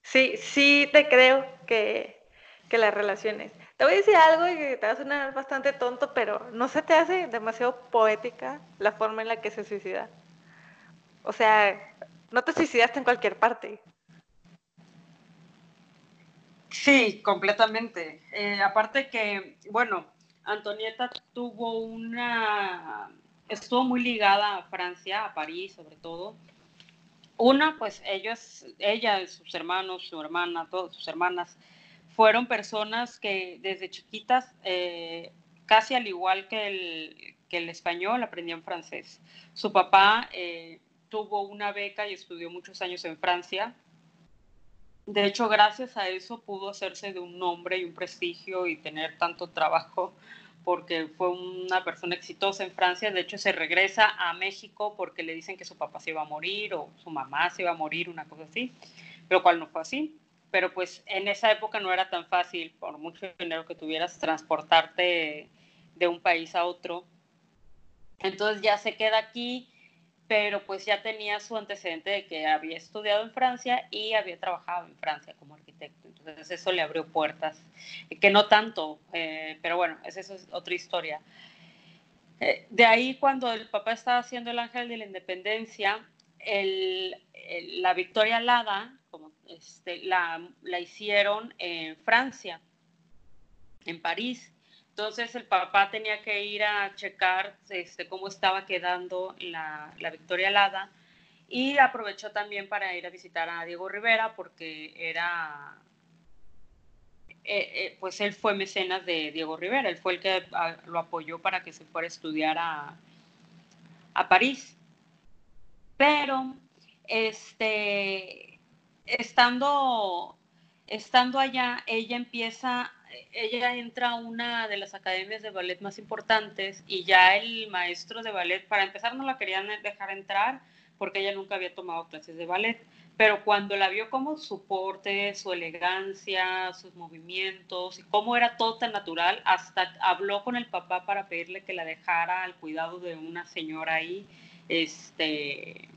sí, sí te creo que, que las relaciones. Te voy a decir algo y te va a sonar bastante tonto, pero ¿no se te hace demasiado poética la forma en la que se suicida? O sea, no te suicidaste en cualquier parte. Sí, completamente. Eh, aparte que, bueno, Antonieta tuvo una estuvo muy ligada a Francia, a París sobre todo. Una, pues ellos, ella, sus hermanos, su hermana, todas sus hermanas, fueron personas que desde chiquitas, eh, casi al igual que el, que el español, aprendían francés. Su papá eh, tuvo una beca y estudió muchos años en Francia. De hecho, gracias a eso pudo hacerse de un nombre y un prestigio y tener tanto trabajo porque fue una persona exitosa en Francia, de hecho se regresa a México porque le dicen que su papá se iba a morir o su mamá se iba a morir, una cosa así, lo cual no fue así. Pero pues en esa época no era tan fácil, por mucho dinero que tuvieras, transportarte de un país a otro. Entonces ya se queda aquí, pero pues ya tenía su antecedente de que había estudiado en Francia y había trabajado en Francia como arquitecto. Entonces eso le abrió puertas, que no tanto, eh, pero bueno, esa es otra historia. Eh, de ahí cuando el papá estaba haciendo el ángel de la independencia, la Victoria como este, la, la hicieron en Francia, en París. Entonces el papá tenía que ir a checar este, cómo estaba quedando la, la Victoria Alada y aprovechó también para ir a visitar a Diego Rivera porque era, eh, eh, pues él fue mecenas de Diego Rivera, él fue el que lo apoyó para que se fuera a estudiar a, a París. Pero, este, estando, estando allá, ella empieza ella entra a una de las academias de ballet más importantes y ya el maestro de ballet, para empezar, no la querían dejar entrar porque ella nunca había tomado clases de ballet, pero cuando la vio como su porte, su elegancia, sus movimientos y cómo era todo tan natural, hasta habló con el papá para pedirle que la dejara al cuidado de una señora ahí, este,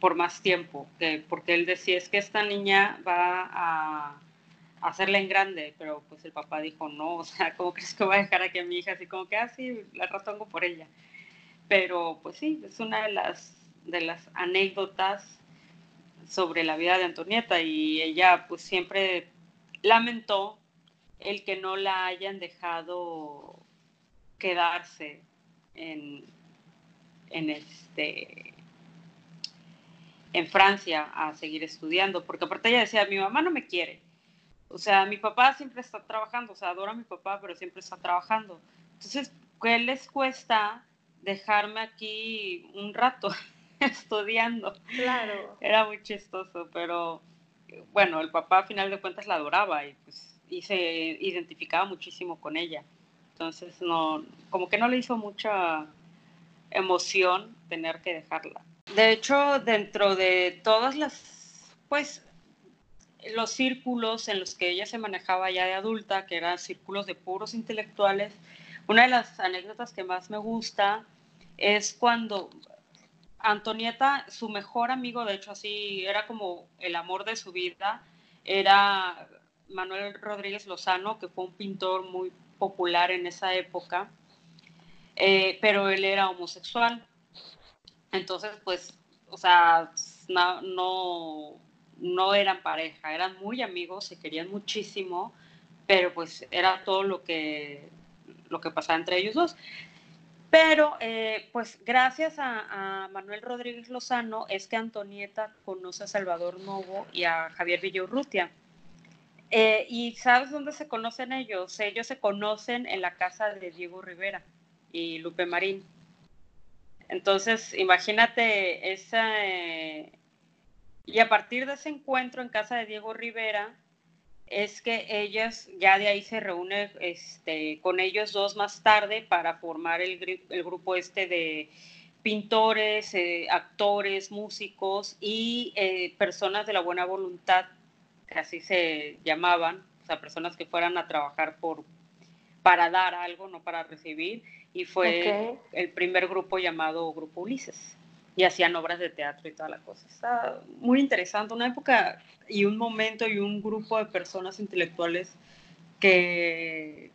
por más tiempo, porque él decía, es que esta niña va a hacerla en grande, pero pues el papá dijo, no, o sea, ¿cómo crees que voy a dejar aquí a mi hija? Así como que, ah, la ratongo por ella. Pero pues sí, es una de las, de las anécdotas sobre la vida de Antonieta y ella pues siempre lamentó el que no la hayan dejado quedarse en, en este en Francia a seguir estudiando, porque aparte ella decía, mi mamá no me quiere, o sea, mi papá siempre está trabajando, o sea, adoro a mi papá, pero siempre está trabajando. Entonces, ¿qué les cuesta dejarme aquí un rato estudiando? Claro. Era muy chistoso, pero bueno, el papá a final de cuentas la adoraba y pues y se identificaba muchísimo con ella. Entonces, no, como que no le hizo mucha emoción tener que dejarla. De hecho, dentro de todas las, pues, los círculos en los que ella se manejaba ya de adulta, que eran círculos de puros intelectuales, una de las anécdotas que más me gusta es cuando Antonieta, su mejor amigo, de hecho así era como el amor de su vida, era Manuel Rodríguez Lozano, que fue un pintor muy popular en esa época, eh, pero él era homosexual. Entonces, pues, o sea, no no eran pareja, eran muy amigos, se querían muchísimo, pero pues era todo lo que, lo que pasaba entre ellos dos. Pero eh, pues gracias a, Manuel Rodríguez Lozano es que Antonieta conoce a Salvador Novo y a Javier Villurrutia. Eh, ¿Y sabes dónde se conocen ellos? Ellos se conocen en la casa de Diego Rivera y Lupe Marín. Entonces, imagínate esa, eh, y a partir de ese encuentro en casa de Diego Rivera, es que ellas ya de ahí se reúne este, con ellos dos más tarde para formar el, grupo este de pintores, eh, actores, músicos y eh, personas de la buena voluntad, que así se llamaban, o sea, personas que fueran a trabajar por, para dar algo, no para recibir, y fue el primer grupo llamado Grupo Ulises y hacían obras de teatro y toda la cosa. Está muy interesante, una época y un momento y un grupo de personas intelectuales que,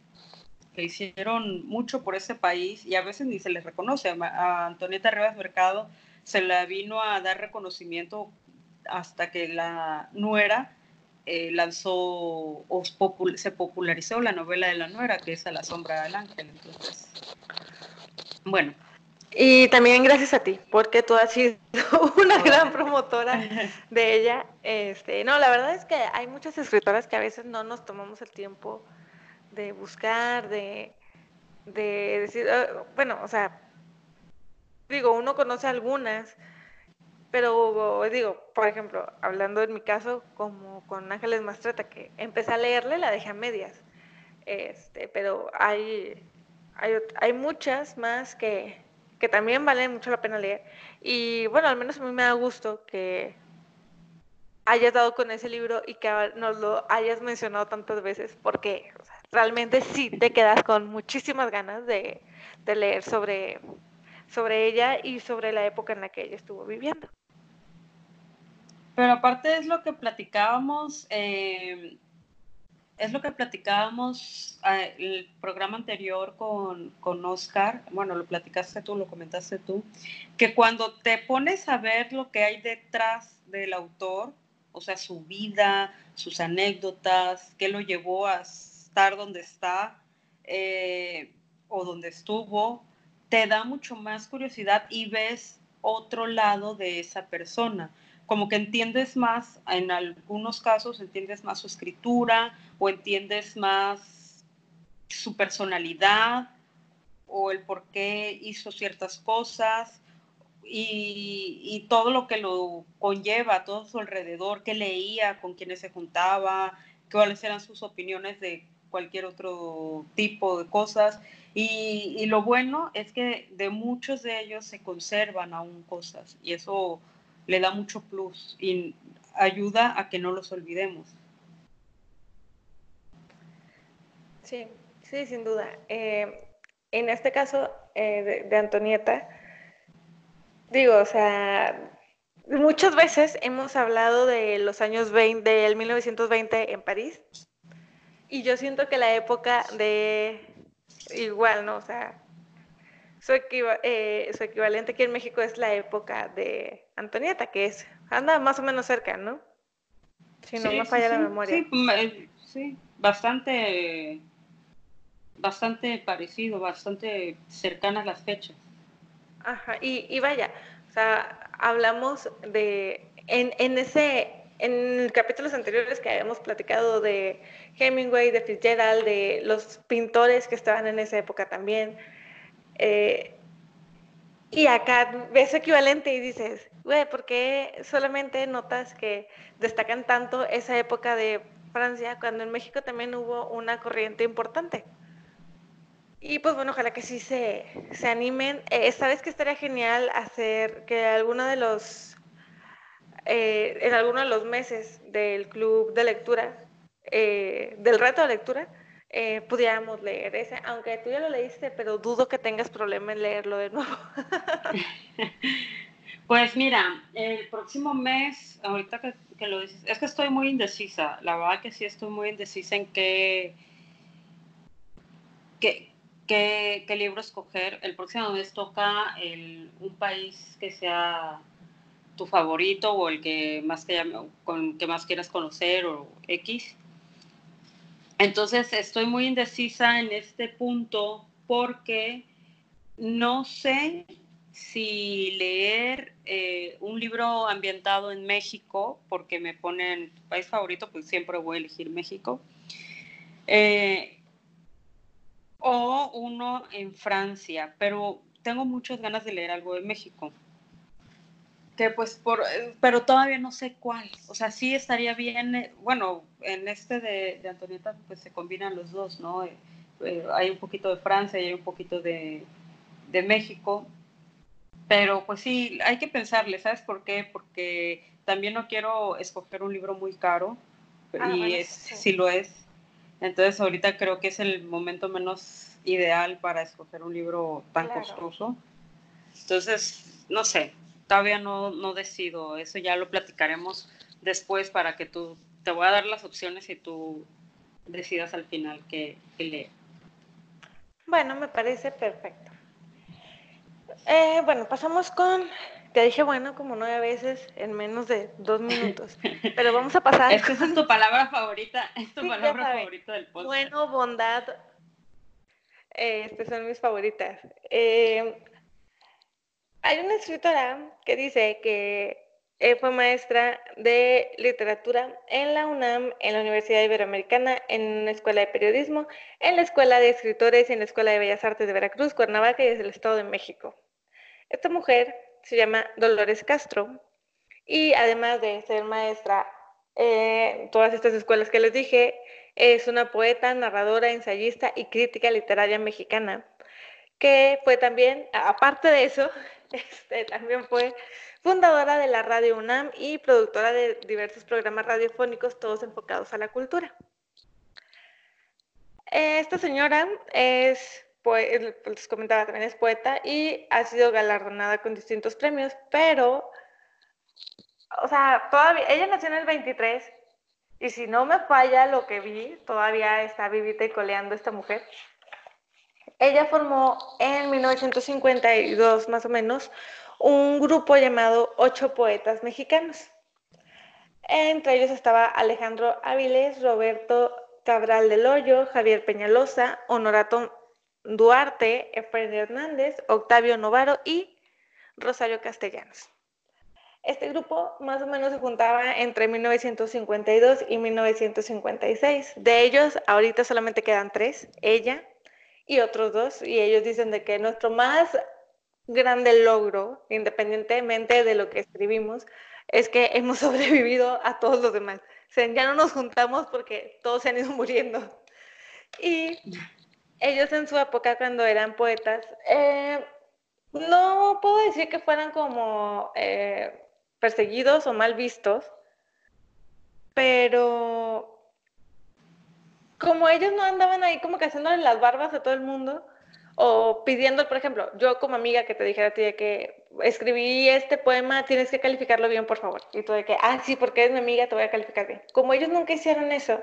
que hicieron mucho por ese país y a veces ni se les reconoce. A Antonieta Rivas Mercado se le vino a dar reconocimiento hasta que la nuera eh, lanzó o se popularizó la novela de la nuera, que es A la sombra del ángel. Entonces, bueno, y también gracias a ti, porque tú has sido una gran promotora de ella. Este, no, la verdad es que hay muchas escritoras que a veces no nos tomamos el tiempo de buscar, de, de decir, ah, bueno, o sea, digo, uno conoce algunas, pero digo, por ejemplo, hablando en mi caso, como con Ángeles Mastreta, que empecé a leerle, la dejé a medias. Este, pero hay, hay, hay muchas más que, que también vale mucho la pena leer. Y bueno, al menos a mí me da gusto que hayas dado con ese libro y que nos lo hayas mencionado tantas veces, porque realmente sí te quedas con muchísimas ganas de, leer sobre, sobre ella y sobre la época en la que ella estuvo viviendo. Pero aparte es lo que platicábamos, eh, es lo que platicábamos eh, el programa anterior con, con, Oscar, bueno, lo platicaste tú, lo comentaste tú, que cuando te pones a ver lo que hay detrás del autor, o sea, su vida, sus anécdotas, qué lo llevó a estar donde está eh, o donde estuvo, te da mucho más curiosidad y ves otro lado de esa persona. Como que entiendes más, en algunos casos entiendes más su escritura o entiendes más su personalidad o el por qué hizo ciertas cosas y, todo lo que lo conlleva, todo su alrededor, qué leía, con quiénes se juntaba, cuáles eran sus opiniones de cualquier otro tipo de cosas. Y, lo bueno es que de muchos de ellos se conservan aún cosas y eso le da mucho plus y ayuda a que no los olvidemos. Sí, sí, sin duda. Eh, en este caso eh, de, Antonieta, digo, o sea, muchas veces hemos hablado de los años 20, del 1920 en París, y yo siento que la época de igual, ¿no? O sea, su, eh, su, equivalente aquí en México es la época de Antonieta, que es, anda más o menos cerca, ¿no? Si no me falla la memoria. Sí, sí, bastante, bastante parecido, bastante cercanas las fechas. Ajá, y, y vaya, o sea, hablamos de, en, en ese en capítulos anteriores que habíamos platicado de Hemingway, de Fitzgerald, de los pintores que estaban en esa época también. Eh, y acá ves equivalente y dices, güey, ¿por qué solamente notas que destacan tanto esa época de Francia cuando en México también hubo una corriente importante? Y pues bueno, ojalá que sí se, se animen. Eh, Sabes que estaría genial hacer que alguno de los eh, en alguno de los meses del club de lectura, eh, del reto de lectura, eh, pudiéramos leer ese, aunque tú ya lo leíste, pero dudo que tengas problema en leerlo de nuevo. pues mira, el próximo mes, ahorita que, lo dices, es que estoy muy indecisa, la verdad que sí estoy muy indecisa en qué, qué, qué, libro escoger. El próximo mes toca un país que sea tu favorito o el que más, te con, que más quieras conocer o X. Entonces estoy muy indecisa en este punto porque no sé si leer eh, un libro ambientado en México, porque me ponen país favorito, pues siempre voy a elegir México, eh, o uno en Francia, pero tengo muchas ganas de leer algo de México pues por, eh, pero todavía no sé cuál. O sea, sí estaría bien, eh, bueno, en este de, Antonieta pues se combinan los dos, ¿no? Eh, hay un poquito de Francia y hay un poquito de, México, pero pues sí, hay que pensarle, ¿sabes por qué? Porque también no quiero escoger un libro muy caro, ah, y es, sí. lo es. Entonces ahorita creo que es el momento menos ideal para escoger un libro tan costoso. Entonces, no sé, todavía no, no decido, eso ya lo platicaremos después para que tú, te voy a dar las opciones y tú decidas al final qué, leer. Bueno, me parece perfecto. Eh, bueno, pasamos con, te dije bueno como nueve veces en menos de dos minutos, pero vamos a pasar. Es es tu palabra favorita, es tu palabra favorita del podcast. Bueno, bondad, eh, estas son mis favoritas. Eh, hay una escritora que dice que fue maestra de literatura en la UNAM, en la Universidad Iberoamericana, en la Escuela de Periodismo, en la Escuela de Escritores y en la Escuela de Bellas Artes de Veracruz, Cuernavaca y desde el Estado de México. Esta mujer se llama Dolores Castro y además de ser maestra en todas estas escuelas que les dije, es una poeta, narradora, ensayista y crítica literaria mexicana, que fue también, aparte de eso, Este, también fue fundadora de la Radio UNAM y productora de diversos programas radiofónicos, todos enfocados a la cultura. Esta señora es, pues, les comentaba, también es poeta y ha sido galardonada con distintos premios, pero, o sea, todavía, ella nació en el 23 y si no me falla lo que vi, todavía está vivita y coleando esta mujer. Ella formó en 1952 más o menos un grupo llamado Ocho Poetas Mexicanos. Entre ellos estaba Alejandro Áviles, Roberto Cabral del Hoyo, Javier Peñalosa, Honorato Duarte, Efraín Hernández, Octavio Novaro y Rosario Castellanos. Este grupo más o menos se juntaba entre 1952 y 1956. De ellos, ahorita solamente quedan tres, ella y otros dos, y ellos dicen de que nuestro más grande logro, independientemente de lo que escribimos, es que hemos sobrevivido a todos los demás. Ya no nos juntamos porque todos se han ido muriendo. Y ellos en su época, cuando eran poetas, eh, no puedo decir que fueran como eh, perseguidos o mal vistos, pero como ellos no andaban ahí como que haciéndole las barbas a todo el mundo o pidiendo, por ejemplo, yo como amiga que te dijera a ti de que escribí este poema, tienes que calificarlo bien, por favor. Y tú de que, ah, sí, porque eres mi amiga, te voy a calificar bien. Como ellos nunca hicieron eso,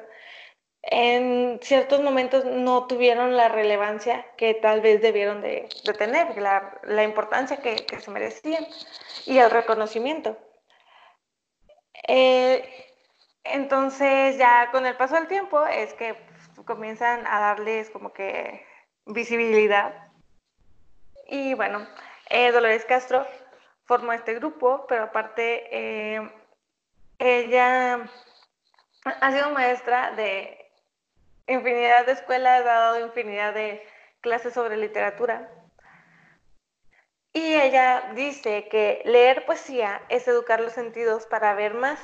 en ciertos momentos no tuvieron la relevancia que tal vez debieron de, tener, la, la importancia que, que se merecían y el reconocimiento. Eh, entonces ya con el paso del tiempo es que comienzan a darles como que visibilidad. Y bueno, eh, Dolores Castro formó este grupo, pero aparte eh, ella ha sido maestra de infinidad de escuelas, ha dado infinidad de clases sobre literatura. Y ella dice que leer poesía es educar los sentidos para ver más,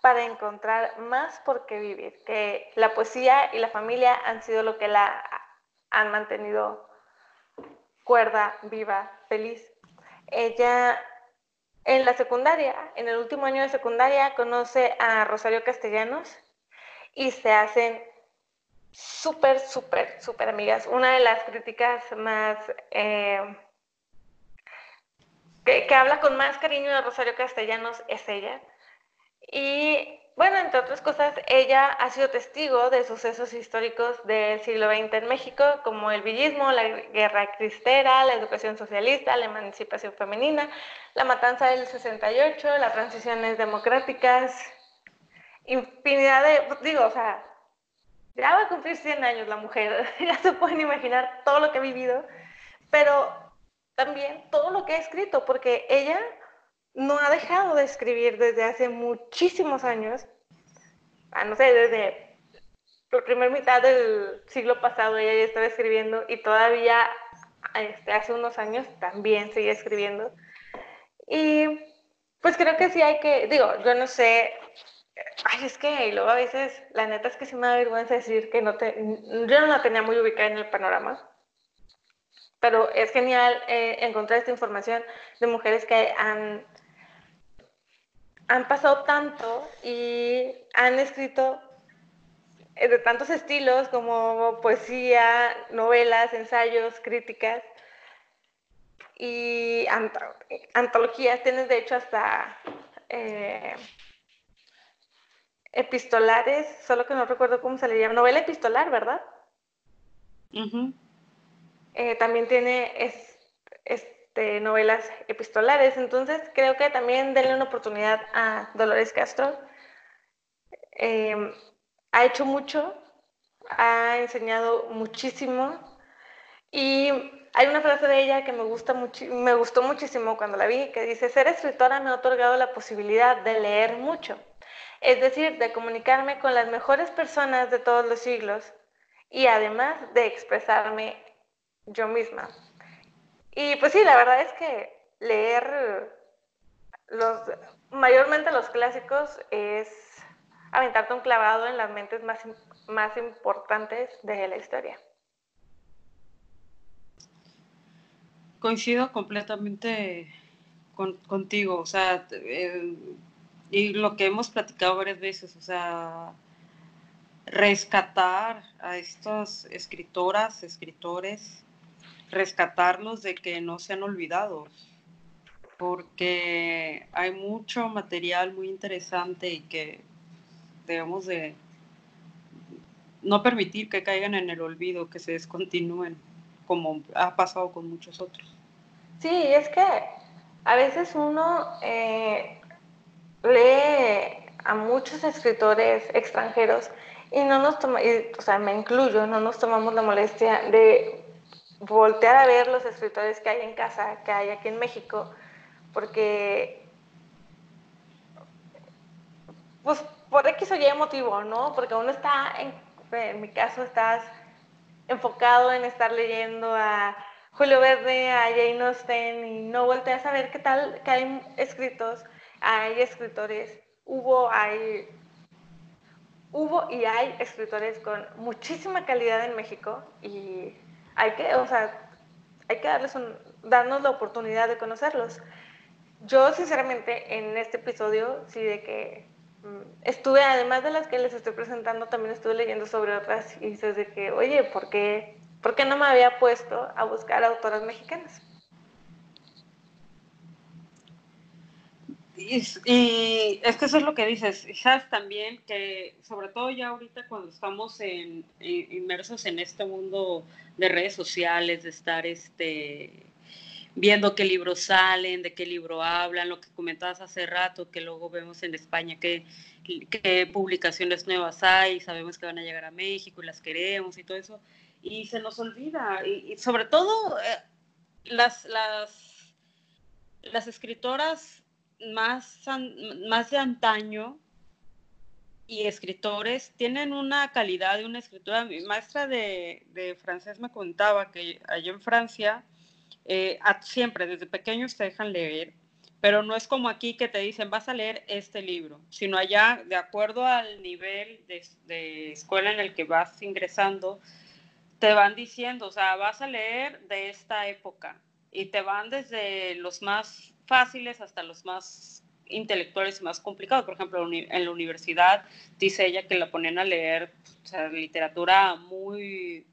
para encontrar más por qué vivir, que la poesía y la familia han sido lo que la han mantenido cuerda, viva, feliz. Ella en la secundaria, en el último año de secundaria, conoce a Rosario Castellanos y se hacen súper, súper, súper amigas. Una de las críticas más... Eh, que, habla con más cariño de Rosario Castellanos es ella. Y bueno, entre otras cosas, ella ha sido testigo de sucesos históricos del siglo XX en México, como el villismo, la guerra cristera, la educación socialista, la emancipación femenina, la matanza del 68, las transiciones democráticas, infinidad de, digo, o sea, ya va a cumplir 100 años la mujer, ya se pueden imaginar todo lo que ha vivido, pero también todo lo que ha escrito, porque ella no ha dejado de escribir desde hace muchísimos años, ah, no sé, desde la primera mitad del siglo pasado ella ya estaba escribiendo y todavía este, hace unos años también sigue escribiendo. Y pues creo que sí hay que, digo, yo no sé, ay, es que y luego a veces, la neta es que sí me da vergüenza decir que no te, yo no la tenía muy ubicada en el panorama, pero es genial eh, encontrar esta información de mujeres que han, han pasado tanto y han escrito eh, de tantos estilos como poesía, novelas, ensayos, críticas y antologías. Tienes de hecho hasta eh, epistolares, solo que no recuerdo cómo se le llama, novela epistolar, ¿verdad? Eh, también tiene este, novelas epistolares, entonces creo que también denle una oportunidad a Dolores Castro. Em, ha hecho mucho, ha enseñado muchísimo y hay una frase de ella que me, gusta me gustó muchísimo cuando la vi, que dice, ser escritora me ha otorgado la posibilidad de leer mucho, es decir, de comunicarme con las mejores personas de todos los siglos y además de expresarme yo misma. Y pues sí, la verdad es que leer los, mayormente los clásicos es aventarte un clavado en las mentes más, más importantes de la historia. Coincido completamente contigo, o sea, eh, y lo que hemos platicado varias veces, o sea, rescatar a estas escritoras, escritores, rescatarlos de que no sean olvidados, porque hay mucho material muy interesante y que debemos de no permitir que caigan en el olvido, que se descontinúen, como ha pasado con muchos otros. Sí, es que a veces uno eh, lee a muchos escritores extranjeros y no nos toma, o sea, me incluyo, no nos tomamos la molestia de voltear a ver los escritores que hay en casa, que hay aquí en México, porque, pues, por X o Y motivo, ¿no? Porque uno está, en, en mi caso, estás enfocado en estar leyendo a Julio Verde, a Jane Austen y no volteas a ver qué tal, que hay escritos, hay escritores, hubo, hay hubo y hay escritores con muchísima calidad en México y hay que, o sea, hay que darles un, darnos la oportunidad de conocerlos. Yo, sinceramente, en este episodio, sí, de que mm, estuve, además de las que les estoy presentando, también estuve leyendo sobre otras y dices de que, oye, ¿por qué, ¿por qué no me había puesto a buscar autoras mexicanas? Y, es que eso es lo que dices, sabes también que sobre todo ya ahorita cuando estamos en, inmersos en este mundo de redes sociales, de estar este, viendo qué libros salen, de qué libro hablan, lo que comentabas hace rato, que luego vemos en España qué, qué publicaciones nuevas hay, sabemos que van a llegar a México y las queremos y todo eso, y se nos olvida, y, sobre todo eh, las, las, las escritoras más, más de antaño y escritores tienen una calidad de una escritura. Mi maestra de, de francés me contaba que allá en Francia eh, siempre desde pequeños te dejan leer, pero no es como aquí que te dicen vas a leer este libro, sino allá de acuerdo al nivel de, de escuela en el que vas ingresando, te van diciendo, o sea, vas a leer de esta época y te van desde los más fáciles hasta los más intelectuales y más complicados. Por ejemplo, en la universidad dice ella que la ponen a leer literatura muy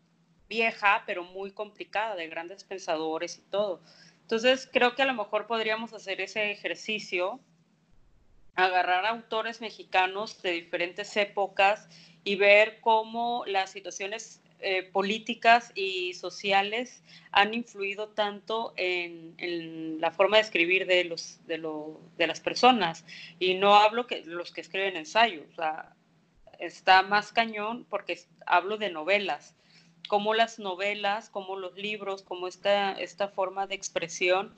vieja, pero muy complicada, de grandes pensadores y todo. Entonces, creo que a lo mejor podríamos hacer ese ejercicio, agarrar autores mexicanos de diferentes épocas y ver cómo las situaciones eh, políticas y sociales han influido tanto en, la forma de escribir de, los, de, las personas. Y no hablo que los que escriben ensayos, está más cañón porque hablo de novelas, como las novelas, como los libros, como esta, esta forma de expresión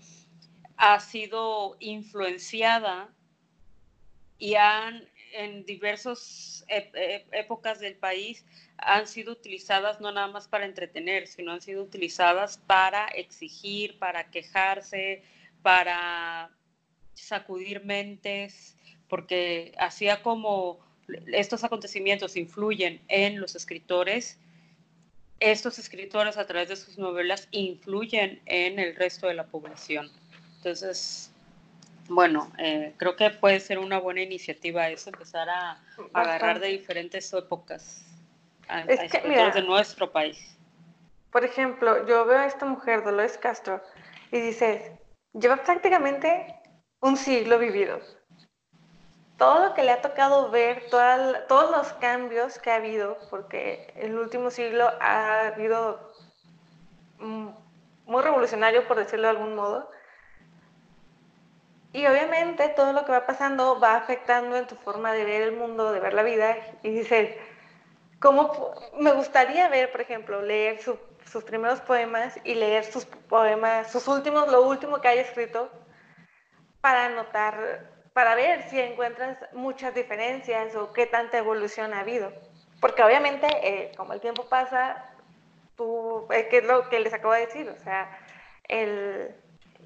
ha sido influenciada y han en diversas épocas del país han sido utilizadas no nada más para entretener, sino han sido utilizadas para exigir, para quejarse, para sacudir mentes, porque hacía como estos acontecimientos influyen en los escritores, estos escritores a través de sus novelas influyen en el resto de la población. Entonces, bueno, eh, creo que puede ser una buena iniciativa eso, empezar a, agarrar de diferentes épocas a, es que, de nuestro país. Por ejemplo, yo veo a esta mujer, Dolores Castro, y dices, lleva prácticamente un siglo vivido. Todo lo que le ha tocado ver, todos los cambios que ha habido, porque el último siglo ha habido mm, muy revolucionario, por decirlo de algún modo, y obviamente todo lo que va pasando va afectando en tu forma de ver el mundo, de ver la vida. Y dices, ¿cómo me gustaría ver, por ejemplo, leer sus primeros poemas y leer sus poemas, sus últimos, lo último que haya escrito, para notar, para ver si encuentras muchas diferencias o qué tanta evolución ha habido. Porque obviamente, eh, como el tiempo pasa, tú, eh, ¿qué es lo que les acabo de decir? O sea, el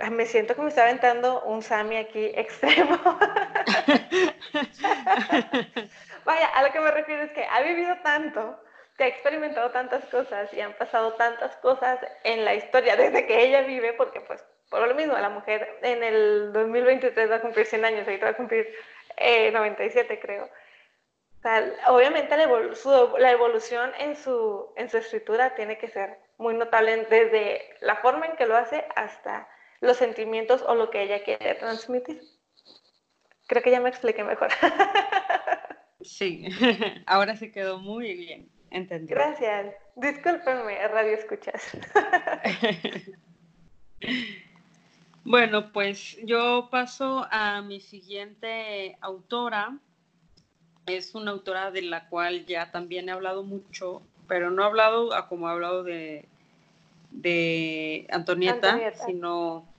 me siento como me está aventando un Sami aquí extremo. Vaya, a lo que me refiero es que ha vivido tanto, que ha experimentado tantas cosas y han pasado tantas cosas en la historia desde que ella vive, porque pues por lo mismo, la mujer en el 2023 va a cumplir 100 años, ahorita va a cumplir 97 eh, creo. O sea, obviamente la, evolución en su, en escritura tiene que ser muy notable desde la forma en que lo hace hasta los sentimientos o lo que ella quiere transmitir. Creo que ya me expliqué mejor. Sí, ahora se quedó muy bien entendido. Gracias. Discúlpenme, radio escuchas. Bueno, pues yo paso a mi siguiente autora. es una autora de la cual ya también he hablado mucho, pero no he hablado a como he hablado de, de Antonieta, sino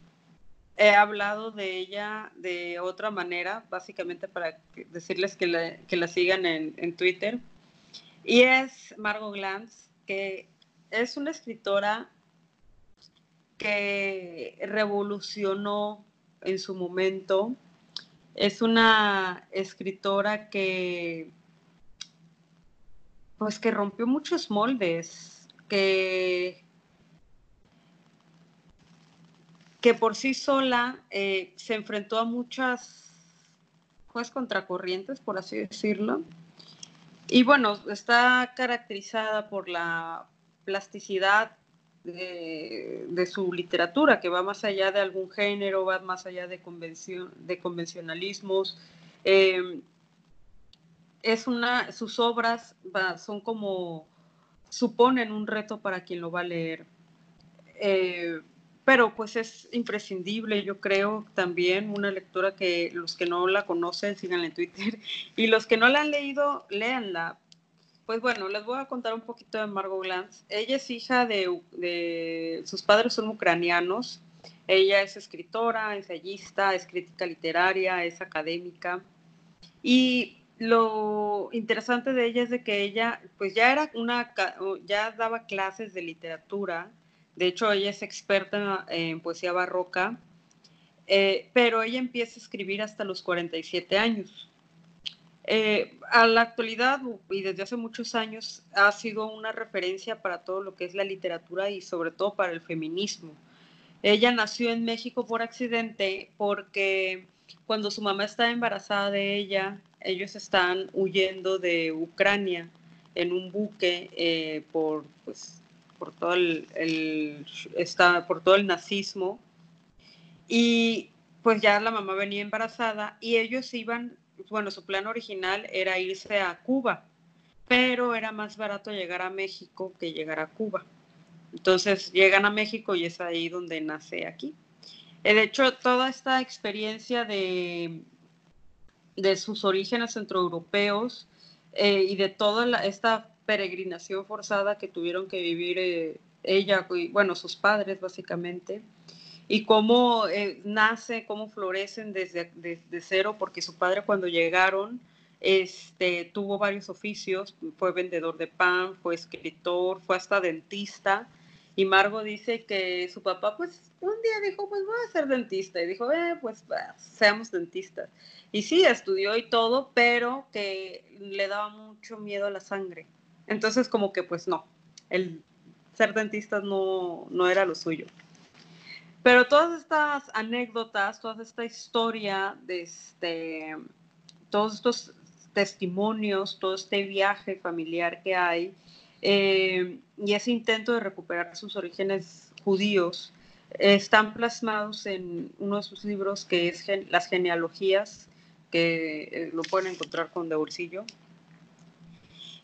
he hablado de ella de otra manera, básicamente para decirles que la, que la sigan en, en, Twitter. Y es Margot Glantz, que es una escritora que revolucionó en su momento. Es una escritora que pues que rompió muchos moldes, que que por sí sola eh, se enfrentó a muchas pues contracorrientes, por así decirlo. Y bueno, está caracterizada por la plasticidad de, su literatura, que va más allá de algún género, va más allá de, de convencionalismos. Eh, es una, sus obras son como, suponen un reto para quien lo va a leer. Eh, pero pues es imprescindible, yo creo, también una lectura que los que no la conocen sigan en Twitter y los que no la han leído, léanla. Pues bueno, les voy a contar un poquito de Margot Glantz. Ella es hija de, sus padres son ucranianos. Ella es escritora, ensayista, es crítica literaria, es académica. Y lo interesante de ella es de que ella, pues ya era una, ya daba clases de literatura de hecho, ella es experta en, poesía barroca, eh, pero ella empieza a escribir hasta los 47 años. Eh, a la actualidad y desde hace muchos años ha sido una referencia para todo lo que es la literatura y sobre todo para el feminismo. Ella nació en México por accidente porque cuando su mamá está embarazada de ella, ellos están huyendo de Ucrania en un buque eh, por pues, por todo el, por todo el nazismo. Y pues ya la mamá venía embarazada y ellos iban, bueno, su plan original era irse a Cuba, pero era más barato llegar a México que llegar a Cuba. Entonces llegan a México y es ahí donde nace aquí. De hecho, toda esta experiencia de, de sus orígenes centroeuropeos eh, y de toda esta peregrinación forzada que tuvieron que vivir eh, ella y, bueno, sus padres básicamente, y cómo eh, nace, cómo florecen desde, desde, cero, porque su padre cuando llegaron este, tuvo varios oficios, fue vendedor de pan, fue escritor, fue hasta dentista, y Margo dice que su papá, pues, un día dijo, pues voy a ser dentista. Y dijo, eh, pues seamos dentistas. Y sí, estudió y todo, pero que le daba mucho miedo a la sangre. Entonces, como que pues no, el ser dentista no, no era lo suyo. Pero todas estas anécdotas, toda esta historia, este, todos estos testimonios, todo este viaje familiar que hay eh, y ese intento de recuperar sus orígenes judíos están plasmados en uno de sus libros que es Las genealogías, que eh, lo pueden encontrar con de bolsillo.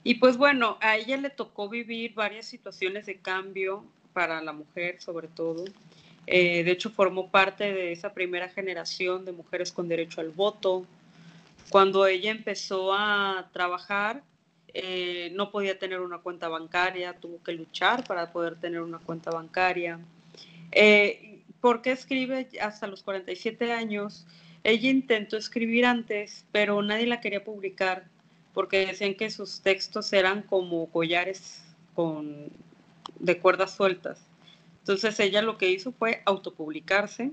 Y pues bueno, a ella le tocó vivir varias situaciones de cambio para la mujer, sobre todo. Eh, de hecho, formó parte de esa primera generación de mujeres con derecho al voto. Cuando ella empezó a trabajar, eh, no podía tener una cuenta bancaria, tuvo que luchar para poder tener una cuenta bancaria. Eh, ¿Por qué escribe hasta los 47 años? Ella intentó escribir antes, pero nadie la quería publicar porque decían que sus textos eran como collares con, de cuerdas sueltas. Entonces ella lo que hizo fue autopublicarse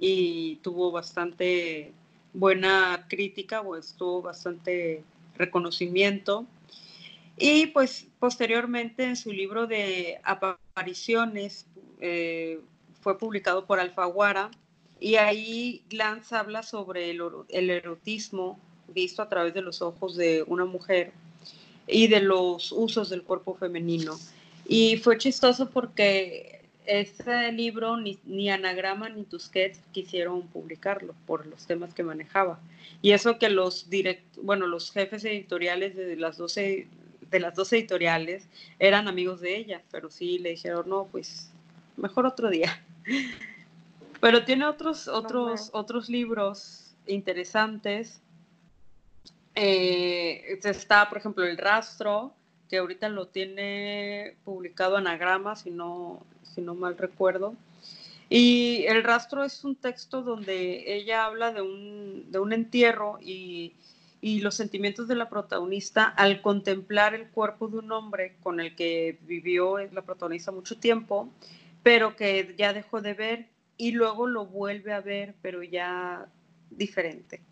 y tuvo bastante buena crítica, pues tuvo bastante reconocimiento. Y pues posteriormente en su libro de apariciones eh, fue publicado por Alfaguara y ahí Glantz habla sobre el erotismo visto a través de los ojos de una mujer y de los usos del cuerpo femenino. Y fue chistoso porque ese libro ni, Anagrama ni Tusquets quisieron publicarlo por los temas que manejaba. Y eso que los direct, bueno, los jefes editoriales de las 12 de las dos editoriales eran amigos de ella, pero sí le dijeron, "No, pues mejor otro día." Pero tiene otros otros otros libros interesantes Eh, está, por ejemplo, El Rastro, que ahorita lo tiene publicado Anagrama, si no, si no mal recuerdo. Y El Rastro es un texto donde ella habla de un, de un entierro y, y los sentimientos de la protagonista al contemplar el cuerpo de un hombre con el que vivió la protagonista mucho tiempo, pero que ya dejó de ver y luego lo vuelve a ver, pero ya diferente.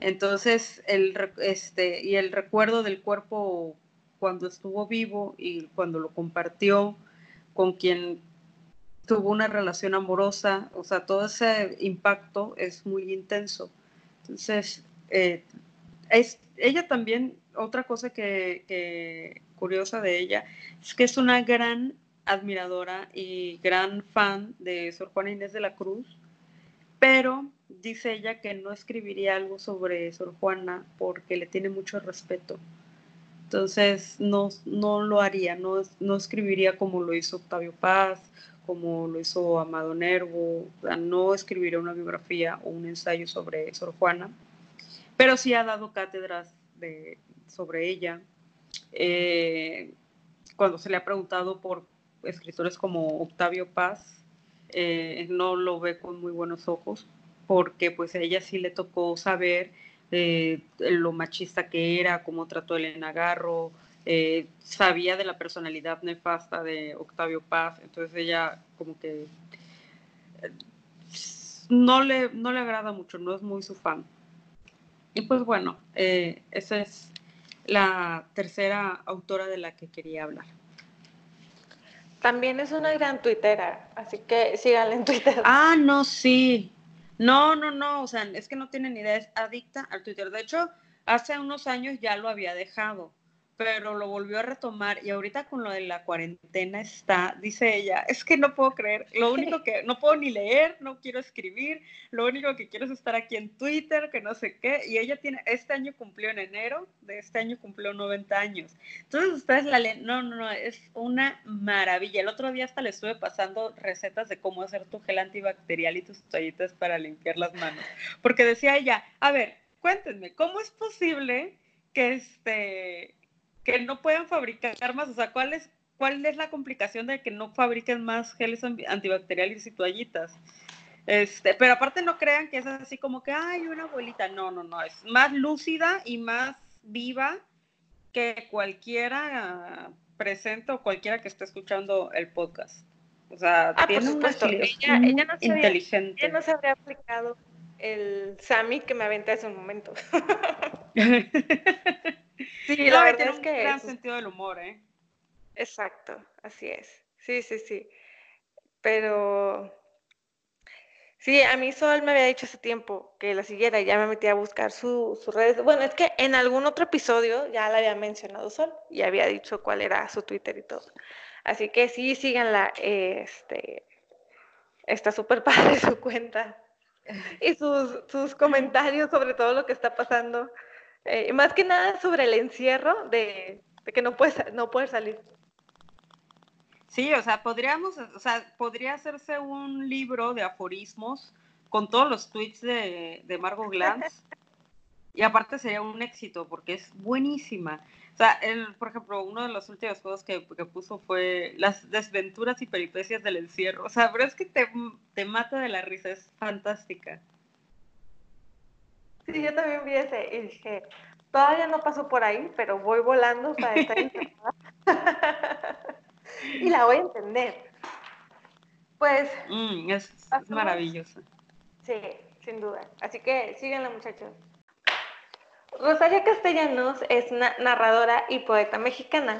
Entonces, el, este, y el recuerdo del cuerpo cuando estuvo vivo y cuando lo compartió con quien tuvo una relación amorosa, o sea, todo ese impacto es muy intenso. Entonces, eh, es, ella también, otra cosa que, curiosa de ella, es que es una gran admiradora y gran fan de Sor Juana Inés de la Cruz, pero dice ella que no escribiría algo sobre Sor Juana porque le tiene mucho respeto. Entonces no, no lo haría, no, no escribiría como lo hizo Octavio Paz, como lo hizo Amado Nervo, no escribiría una biografía o un ensayo sobre Sor Juana, pero sí ha dado cátedras sobre ella. Eh, cuando se le ha preguntado por escritores como Octavio Paz, eh, no lo ve con muy buenos ojos, porque pues a ella sí le tocó saber eh, lo machista que era, cómo trató Elena Garro, eh, sabía de la personalidad nefasta de Octavio Paz, entonces ella como que no le, no le agrada mucho, no es muy su fan. Y pues bueno, esa es la tercera autora de la que quería hablar. También es una gran tuitera, así que síganla en Twitter. Ah, no, sí. No, no, no, o sea, es que no tienen idea, es adicta al Twitter. De hecho, hace unos años ya lo había dejado pero lo volvió a retomar y ahorita con lo de la cuarentena está, dice ella, es que no puedo creer, lo único que no puedo ni leer, no quiero escribir, lo único que quiero es estar aquí en Twitter, que no sé qué, y ella tiene, este año cumplió en enero, de este año cumplió 90 años. Entonces ustedes la leen, no, no, no, es una maravilla. El otro día hasta le estuve pasando recetas de cómo hacer tu gel antibacterial y tus toallitas para limpiar las manos, porque decía ella, a ver, cuéntenme, ¿cómo es posible que este que no puedan fabricar más, o sea, ¿cuál es, cuál es la complicación de que no fabriquen más geles antibacteriales y toallitas? Este, pero aparte no crean que es así como que, ay, una abuelita, no, no, no, es más lúcida y más viva que cualquiera presente o cualquiera que esté escuchando el podcast. O sea, ah, tiene una ella, ella no inteligente. ella no se habría aplicado el Sami que me aventé hace un momento. Sí, la verdad es que un gran sentido del humor, ¿eh? Exacto, así es. Sí, sí, sí. Pero sí, a mí Sol me había dicho hace tiempo que la siguiera y ya me metí a buscar sus redes. Bueno, es que en algún otro episodio ya la había mencionado Sol y había dicho cuál era su Twitter y todo. Así que sí, síganla. Este, está súper padre su cuenta y sus, sus comentarios sobre todo lo que está pasando eh, más que nada sobre el encierro de, que no puedes, no puedes salir. Sí, o sea, podríamos, o sea, podría hacerse un libro de aforismos con todos los tweets de, de Margot Glantz. y aparte sería un éxito porque es buenísima. O sea, el, por ejemplo, uno de los últimos juegos que, que, puso fue las desventuras y peripecias del encierro. O sea, pero es que te, te mata de la risa, es fantástica. Sí, yo también vi ese y dije, todavía no paso por ahí, pero voy volando para estar encerrada. y la voy a entender. Pues. Mm, es, maravillosa. Sí, sin duda. Así que síganla, muchachos. Rosaria Castellanos es una narradora y poeta mexicana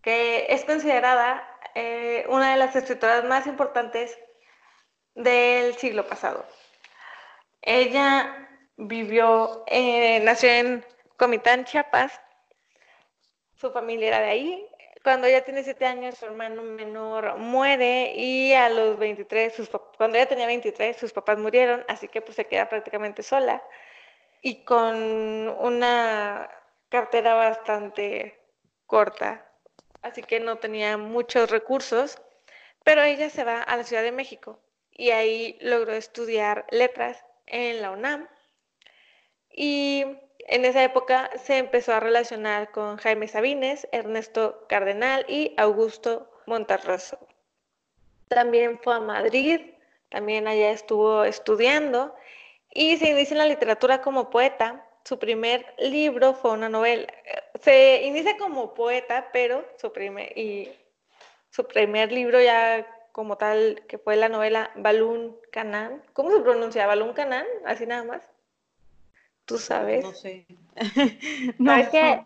que es considerada eh, una de las escritoras más importantes del siglo pasado. Ella vivió, eh, nació en Comitán, Chiapas. Su familia era de ahí. Cuando ella tiene siete años, su hermano menor muere y a los 23, sus, cuando ella tenía 23, sus papás murieron, así que pues se queda prácticamente sola y con una cartera bastante corta, así que no tenía muchos recursos, pero ella se va a la Ciudad de México y ahí logró estudiar letras en la UNAM y en esa época se empezó a relacionar con Jaime Sabines, Ernesto Cardenal y Augusto Monterroso. También fue a Madrid, también allá estuvo estudiando y se inicia en la literatura como poeta. Su primer libro fue una novela. Se inicia como poeta, pero su primer, y su primer libro ya como tal, que fue la novela Balún Canán. ¿Cómo se pronuncia? ¿Balún Canán? Así nada más. ¿Tú sabes? No sé. no, es que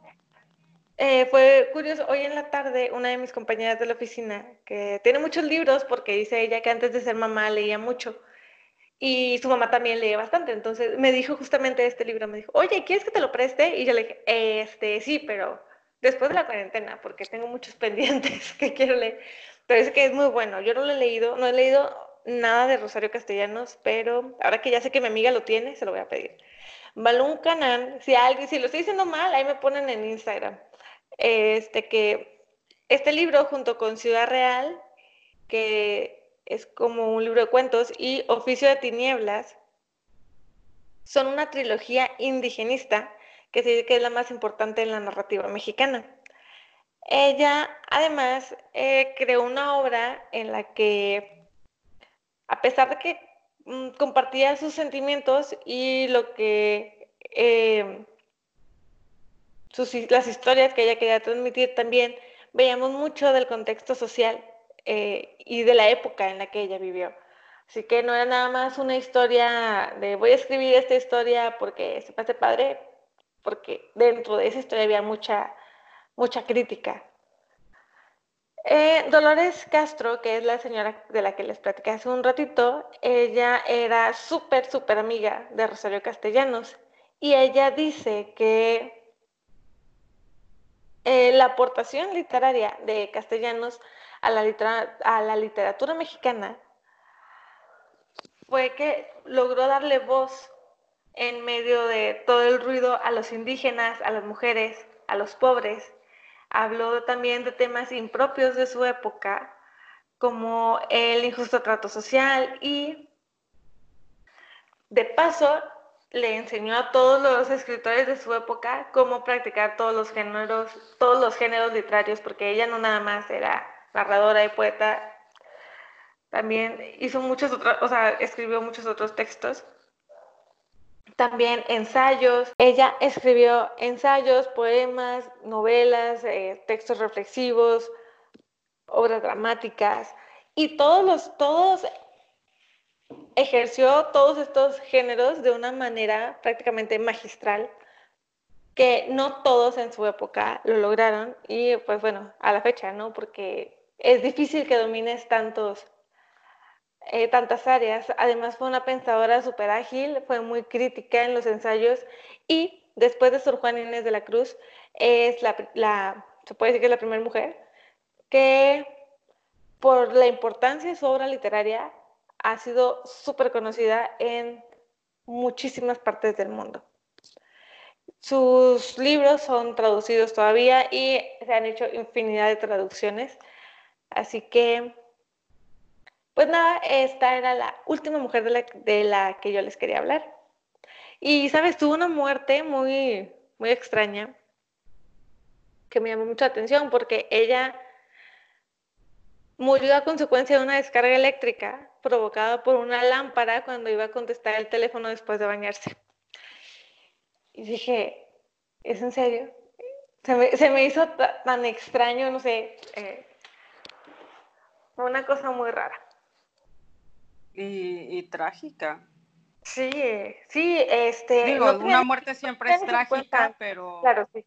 eh, fue curioso. Hoy en la tarde, una de mis compañeras de la oficina, que tiene muchos libros, porque dice ella que antes de ser mamá leía mucho, y su mamá también lee bastante. Entonces me dijo justamente este libro, me dijo, oye, ¿quieres que te lo preste? Y yo le dije, este, sí, pero después de la cuarentena, porque tengo muchos pendientes que quiero leer. Pero es que es muy bueno. Yo no lo he leído, no he leído nada de Rosario Castellanos, pero ahora que ya sé que mi amiga lo tiene, se lo voy a pedir. Balún Canán, si alguien, si lo estoy diciendo mal, ahí me ponen en Instagram. Este que este libro junto con Ciudad Real, que es como un libro de cuentos, y Oficio de Tinieblas, son una trilogía indigenista que se dice que es la más importante en la narrativa mexicana. Ella además eh, creó una obra en la que, a pesar de que compartía sus sentimientos y lo que eh, las historias que ella quería transmitir también, veíamos mucho del contexto social eh, y de la época en la que ella vivió. Así que no era nada más una historia de voy a escribir esta historia porque se pase padre, porque dentro de esa historia había mucha, mucha crítica. Eh, Dolores Castro, que es la señora de la que les platicé hace un ratito, ella era súper, súper amiga de Rosario Castellanos y ella dice que eh, la aportación literaria de Castellanos a la, a la literatura mexicana fue que logró darle voz en medio de todo el ruido a los indígenas, a las mujeres, a los pobres. Habló también de temas impropios de su época, como el injusto trato social y, de paso, le enseñó a todos los escritores de su época cómo practicar todos los géneros, todos los géneros literarios, porque ella no nada más era narradora y poeta, también hizo muchos otros, o sea, escribió muchos otros textos. También ensayos. Ella escribió ensayos, poemas, novelas, eh, textos reflexivos, obras dramáticas y todos los, todos ejerció todos estos géneros de una manera prácticamente magistral que no todos en su época lo lograron y pues bueno, a la fecha, ¿no? Porque es difícil que domines tantos, eh, tantas áreas. Además fue una pensadora súper ágil, fue muy crítica en los ensayos y después de Sor Juan Inés de la Cruz es la, se puede decir que es la primera mujer que por la importancia de su obra literaria ha sido súper conocida en muchísimas partes del mundo. Sus libros son traducidos todavía y se han hecho infinidad de traducciones. Así que, pues nada, esta era la última mujer de la, que yo les quería hablar. Y, ¿sabes? Tuvo una muerte muy, muy extraña que me llamó mucha atención porque ella murió a consecuencia de una descarga eléctrica provocada por una lámpara cuando iba a contestar el teléfono después de bañarse. Y dije, ¿es en serio? Se me, hizo tan extraño, no sé, eh, una cosa muy rara. Y, trágica. Sí, sí, este... Digo, una muerte siempre es trágica, pero... Claro, sí.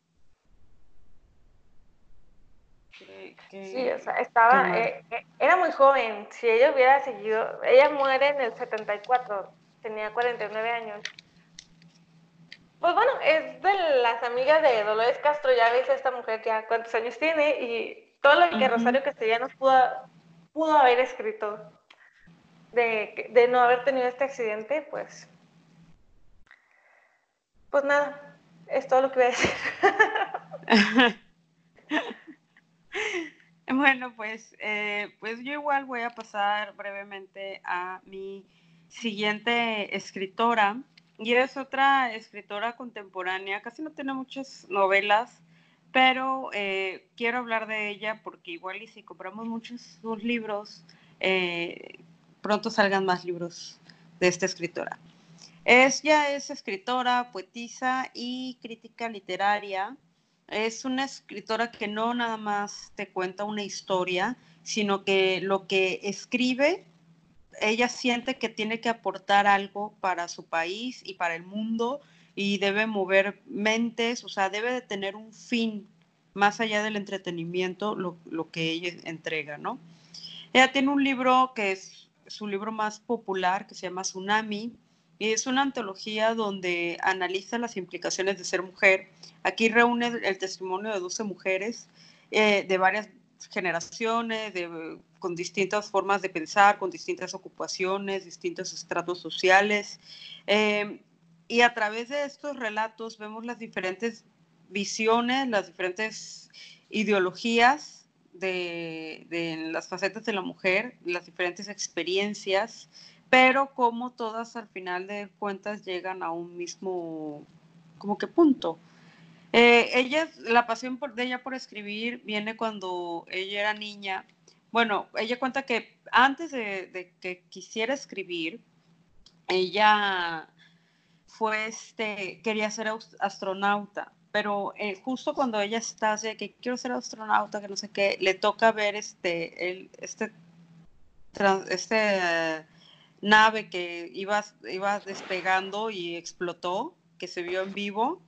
sí, o sea, estaba, eh, eh, era muy joven, si ella hubiera seguido, ella muere en el 74, tenía 49 años. Pues bueno, es de las amigas de Dolores Castro, ya ves esta mujer ya cuántos años tiene y todo lo que Rosario Castellanos pudo, pudo haber escrito de, no haber tenido este accidente, pues, pues nada, es todo lo que voy a decir. bueno, pues, eh, pues yo igual voy a pasar brevemente a mi siguiente escritora, y es otra escritora contemporánea, casi no tiene muchas novelas, pero eh, quiero hablar de ella porque igual y si compramos muchos sus libros, eh, pronto salgan más libros de esta escritora. Ella es escritora, poetisa y crítica literaria. Es una escritora que no nada más te cuenta una historia, sino que lo que escribe, ella siente que tiene que aportar algo para su país y para el mundo y debe mover mentes, o sea, debe de tener un fin más allá del entretenimiento, lo, lo que ella entrega, ¿no? Ella tiene un libro que es su libro más popular, que se llama Tsunami, y es una antología donde analiza las implicaciones de ser mujer. Aquí reúne el testimonio de 12 mujeres eh, de varias generaciones, con distintas formas de pensar, con distintas ocupaciones, distintos estratos sociales. Eh, y a través de estos relatos vemos las diferentes visiones, las diferentes ideologías de, de las facetas de la mujer, las diferentes experiencias pero como todas al final de cuentas llegan a un mismo, como punto. Eh, ella, la pasión de ella por escribir viene cuando ella era niña. Bueno, ella cuenta que antes de, que quisiera escribir, ella fue, este, quería ser astronauta, pero eh, justo cuando ella está así que quiero ser astronauta, que no sé qué, le toca ver este, el, este, este nave que iba, iba despegando y explotó, que se vio en vivo.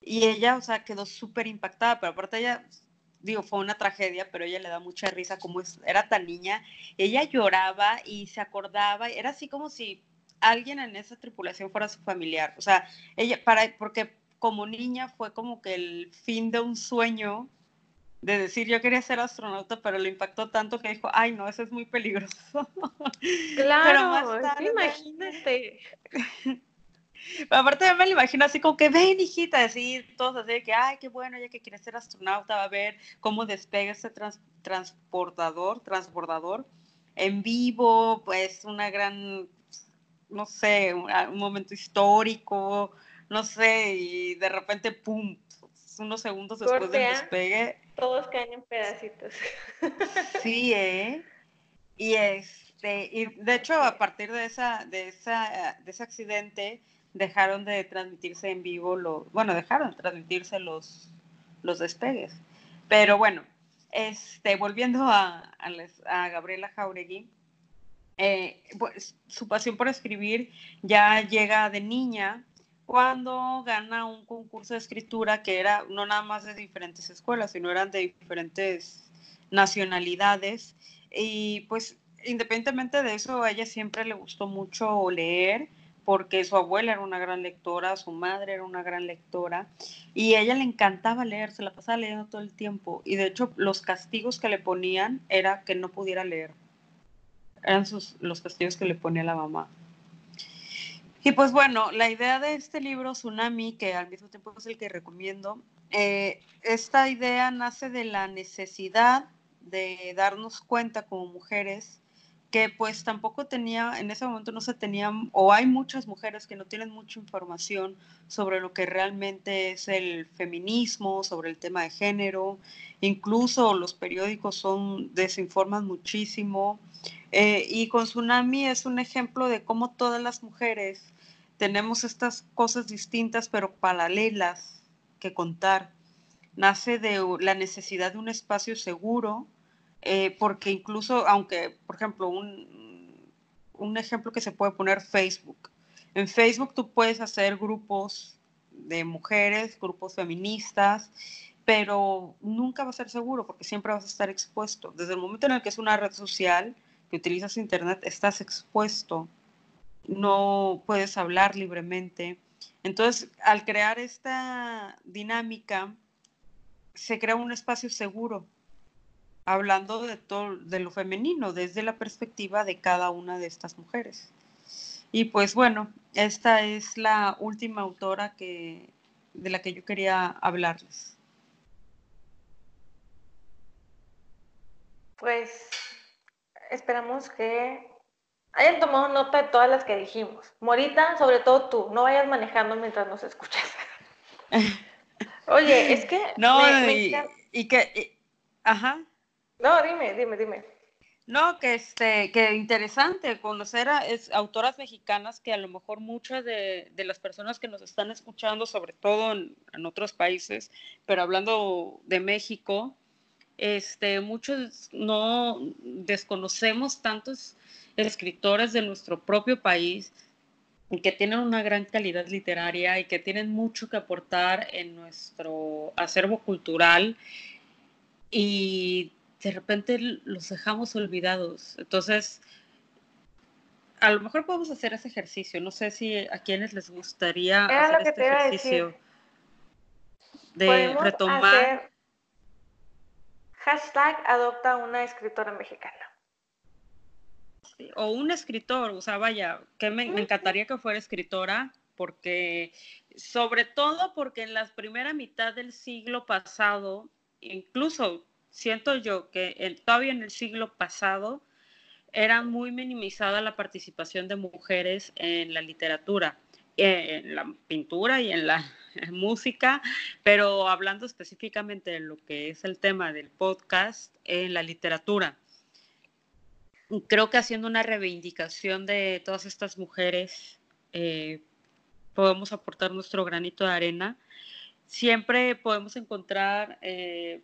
Y ella, o sea, quedó súper impactada, pero aparte ella, digo, fue una tragedia, pero ella le da mucha risa como era tan niña. Ella lloraba y se acordaba, era así como si alguien en esa tripulación fuera su familiar. O sea, ella, para, porque como niña fue como que el fin de un sueño de decir yo quería ser astronauta, pero le impactó tanto que dijo, ay no, eso es muy peligroso. Claro, imagínate. aparte yo me lo imagino así como que ven hijita, así todos así de que, ay, qué bueno, ella que quiere ser astronauta, va a ver cómo despega ese transportador, transbordador en vivo, pues una gran, no sé, un, un momento histórico, no sé, y de repente, pum, unos segundos después del despegue. Todos caen en pedacitos. Sí, ¿eh? Y este, y de hecho, a partir de esa, de esa, de ese accidente, dejaron de transmitirse en vivo los, bueno, dejaron de transmitirse los, los despegues. Pero bueno, este, volviendo a, a, Gabriela Jauregui, eh, pues, su pasión por escribir ya llega de niña cuando gana un concurso de escritura que era no nada más de diferentes escuelas, sino eran de diferentes nacionalidades. Y pues independientemente de eso, a ella siempre le gustó mucho leer porque su abuela era una gran lectora, su madre era una gran lectora y a ella le encantaba leer, se la pasaba leyendo todo el tiempo y de hecho los castigos que le ponían era que no pudiera leer. Eran sus, los castigos que le ponía la mamá. Y pues bueno, la idea de este libro, Tsunami, que al mismo tiempo es el que recomiendo, eh, esta idea nace de la necesidad de darnos cuenta como mujeres que pues tampoco tenía, en ese momento no se tenían, o hay muchas mujeres que no tienen mucha información sobre lo que realmente es el feminismo, sobre el tema de género, incluso los periódicos son, desinforman muchísimo, eh, y con Tsunami es un ejemplo de cómo todas las mujeres tenemos estas cosas distintas pero paralelas que contar. Nace de la necesidad de un espacio seguro, eh, porque incluso, aunque, por ejemplo, un, un ejemplo que se puede poner Facebook. En Facebook tú puedes hacer grupos de mujeres, grupos feministas, pero nunca va a ser seguro porque siempre vas a estar expuesto. Desde el momento en el que es una red social, que utilizas Internet, estás expuesto no puedes hablar libremente. Entonces, al crear esta dinámica, se crea un espacio seguro, hablando de todo, de lo femenino, desde la perspectiva de cada una de estas mujeres. Y pues bueno, esta es la última autora que, de la que yo quería hablarles. Pues esperamos que hayan tomado nota de todas las que dijimos. Morita, sobre todo tú, no vayas manejando mientras nos escuchas. Oye, es que... No, y, que... ajá. No, dime, dime, dime. No, que este, que interesante conocer a es, autoras mexicanas que a lo mejor muchas de, las personas que nos están escuchando, sobre todo en, en, otros países, pero hablando de México, este, muchos no desconocemos tantos escritores de nuestro propio país que tienen una gran calidad literaria y que tienen mucho que aportar en nuestro acervo cultural y de repente los dejamos olvidados. Entonces, a lo mejor podemos hacer ese ejercicio. No sé si a quienes les gustaría hacer este ejercicio de retomar. hashtag adopta una escritora mexicana. o un escritor, o sea, vaya, que me, me encantaría que fuera escritora, porque, sobre todo porque en la primera mitad del siglo pasado, incluso siento yo que todavía en el siglo pasado era muy minimizada la participación de mujeres en la literatura, en la pintura y en la música, pero hablando específicamente de lo que es el tema del podcast, en la literatura. Creo que haciendo una reivindicación de todas estas mujeres, eh, podemos aportar nuestro granito de arena. Siempre podemos encontrar eh,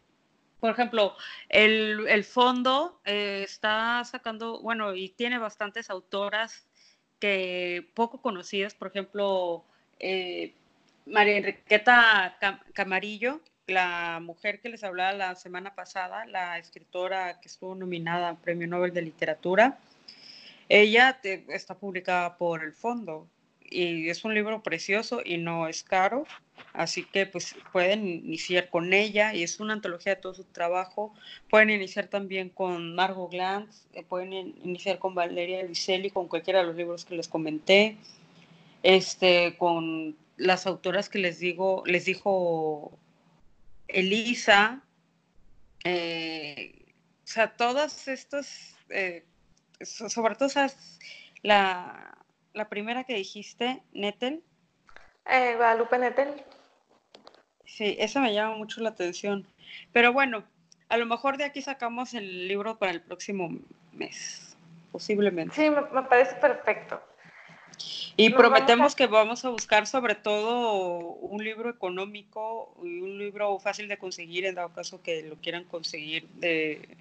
por ejemplo, el, fondo eh, está sacando, bueno, y tiene bastantes autoras que poco conocidas, por ejemplo, eh, María Enriqueta Camarillo, la mujer que les hablaba la semana pasada, la escritora que estuvo nominada al Premio Nobel de Literatura, ella está publicada por el fondo y es un libro precioso y no es caro, así que pues pueden iniciar con ella y es una antología de todo su trabajo. Pueden iniciar también con Margot Glantz, eh, pueden iniciar con Valeria Luiselli, con cualquiera de los libros que les comenté, este, con las autoras que les digo, les dijo Elisa, eh, o sea, todas estas, eh, sobre todo esas, la la primera que dijiste, Nettel. Eh, Guadalupe Nettel. Sí, esa me llama mucho la atención. Pero bueno, a lo mejor de aquí sacamos el libro para el próximo mes, posiblemente. Sí, me, parece perfecto. Y prometemos que vamos a buscar sobre todo un libro económico y un libro fácil de conseguir en dado caso que lo quieran conseguir de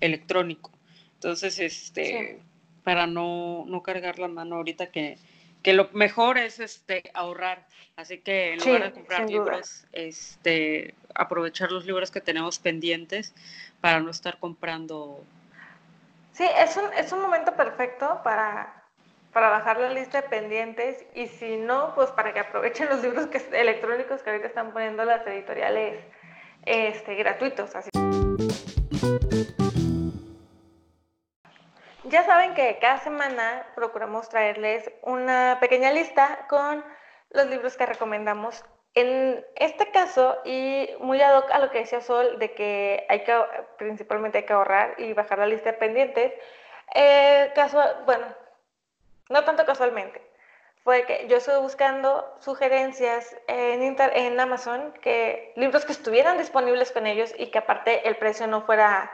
electrónico. Entonces, este, para no, no cargar la mano ahorita que, que lo mejor es este ahorrar. Así que en lugar de comprar libros, este, aprovechar los libros que tenemos pendientes para no estar comprando. Sí, es un, es un momento perfecto para, para bajar la lista de pendientes y si no, pues para que aprovechen los libros que, electrónicos que ahorita están poniendo las editoriales este, gratuitos. Así. Ya saben que cada semana procuramos traerles una pequeña lista con los libros que recomendamos. En este caso, y muy ad hoc a lo que decía Sol, de que hay que, principalmente hay que ahorrar y bajar la lista de pendientes, eh, bueno, no tanto casualmente, fue que yo estuve buscando sugerencias en, en Amazon, que libros que estuvieran disponibles con ellos y que aparte el precio no fuera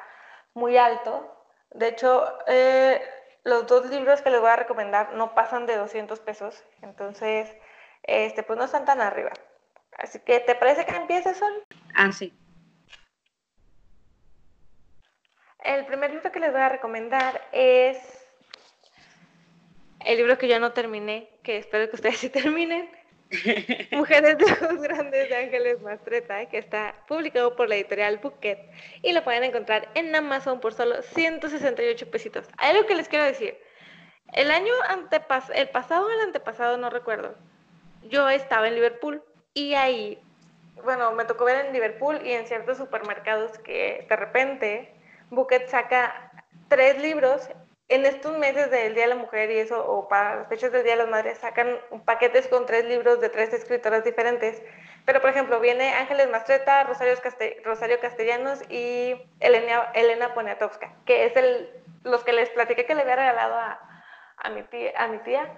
muy alto, de hecho, eh, los dos libros que les voy a recomendar no pasan de 200 pesos, entonces, este, pues no están tan arriba. Así que, ¿te parece que empiece, Sol? Ah, sí. El primer libro que les voy a recomendar es el libro que yo no terminé, que espero que ustedes sí terminen, Mujeres de Ojos Grandes de Ángeles Mastreta, que está publicado por la editorial Bouquet y lo pueden encontrar en Amazon por solo 168 pesitos. Hay algo que les quiero decir. El año antepasado, el pasado o el antepasado, no recuerdo, yo estaba en Liverpool y ahí, bueno, me tocó ver en Liverpool y en ciertos supermercados que de repente Bouquet saca tres libros en estos meses del Día de la Mujer y eso, o para las fechas del Día de las Madres, sacan paquetes con tres libros de tres escritoras diferentes. Pero, por ejemplo, viene Ángeles Mastreta, Rosario, Rosario Castellanos y Elena, Elena Poniatowska, que es el, los que les platiqué que le había regalado a, a mi tía. A mi tía.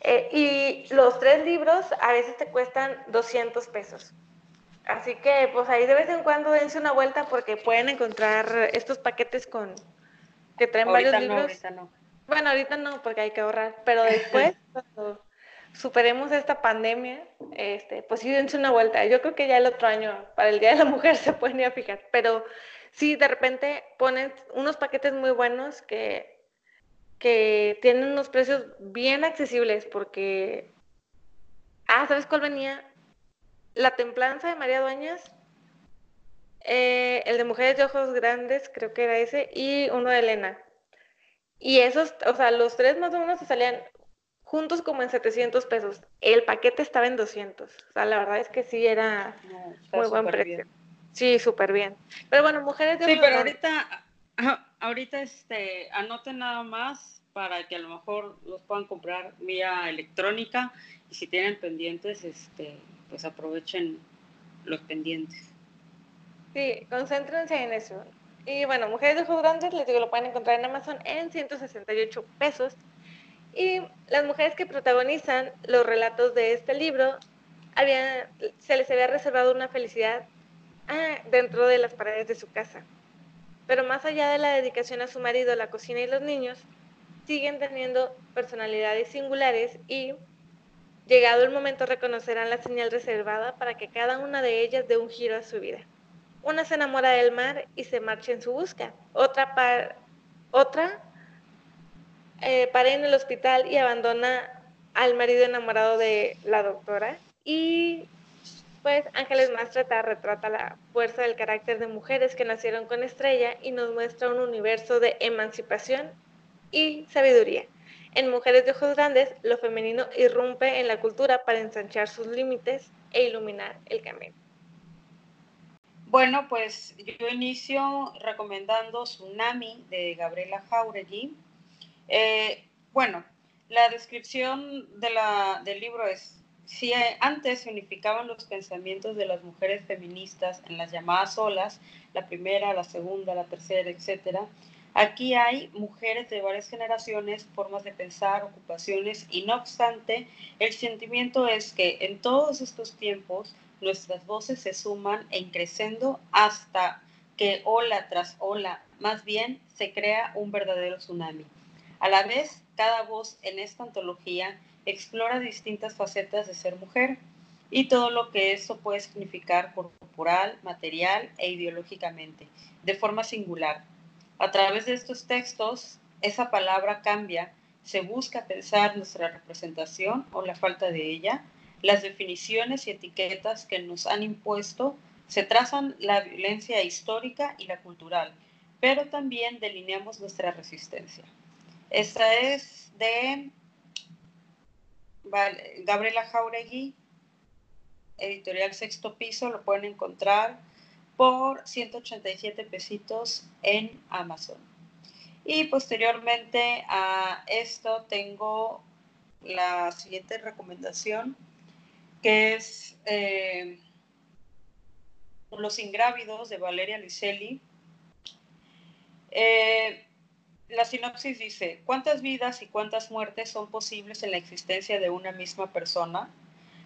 Eh, y los tres libros a veces te cuestan 200 pesos. Así que pues ahí de vez en cuando dense una vuelta porque pueden encontrar estos paquetes con que traen varios libros. ahorita no. Bueno, ahorita no porque hay que ahorrar, pero después cuando superemos esta pandemia, este, pues sí dense una vuelta. Yo creo que ya el otro año para el Día de la Mujer se pueden ir a fijar, pero sí de repente ponen unos paquetes muy buenos que que tienen unos precios bien accesibles porque ah, ¿sabes cuál venía? La templanza de María Dueñas, eh, el de Mujeres de Ojos Grandes, creo que era ese, y uno de Elena. Y esos, o sea, los tres más o menos se salían juntos como en 700 pesos. El paquete estaba en 200. O sea, la verdad es que sí era muy buen precio. Sí, súper bien. Pero bueno, Mujeres de Ojos Sí, pero ahorita, ahorita este, anoten nada más para que a lo mejor los puedan comprar vía electrónica y si tienen pendientes, este, pues aprovechen los pendientes. Sí, concéntrense en eso. Y bueno, Mujeres de Ojos Grandes, les digo, lo pueden encontrar en Amazon en 168 pesos. Y las mujeres que protagonizan los relatos de este libro, había, se les había reservado una felicidad ah, dentro de las paredes de su casa. Pero más allá de la dedicación a su marido, la cocina y los niños, siguen teniendo personalidades singulares y Llegado el momento reconocerán la señal reservada para que cada una de ellas dé un giro a su vida. Una se enamora del mar y se marcha en su busca. Otra, par, otra eh, para en el hospital y abandona al marido enamorado de la doctora. Y pues Ángeles Mastreta retrata la fuerza del carácter de mujeres que nacieron con estrella y nos muestra un universo de emancipación y sabiduría. En Mujeres de Ojos Grandes, lo femenino irrumpe en la cultura para ensanchar sus límites e iluminar el camino. Bueno, pues yo inicio recomendando Tsunami de Gabriela Jauregui. Eh, bueno, la descripción de la, del libro es, si antes se unificaban los pensamientos de las mujeres feministas en las llamadas olas, la primera, la segunda, la tercera, etcétera, Aquí hay mujeres de varias generaciones, formas de pensar, ocupaciones y no obstante, el sentimiento es que en todos estos tiempos nuestras voces se suman en creciendo hasta que ola tras ola, más bien se crea un verdadero tsunami. A la vez, cada voz en esta antología explora distintas facetas de ser mujer y todo lo que eso puede significar corporal, material e ideológicamente, de forma singular a través de estos textos, esa palabra cambia, se busca pensar nuestra representación o la falta de ella, las definiciones y etiquetas que nos han impuesto, se trazan la violencia histórica y la cultural, pero también delineamos nuestra resistencia. Esta es de Gabriela Jauregui, editorial Sexto Piso, lo pueden encontrar por 187 pesitos en Amazon. Y posteriormente a esto tengo la siguiente recomendación, que es eh, Los ingrávidos de Valeria Licelli. Eh, la sinopsis dice, ¿cuántas vidas y cuántas muertes son posibles en la existencia de una misma persona?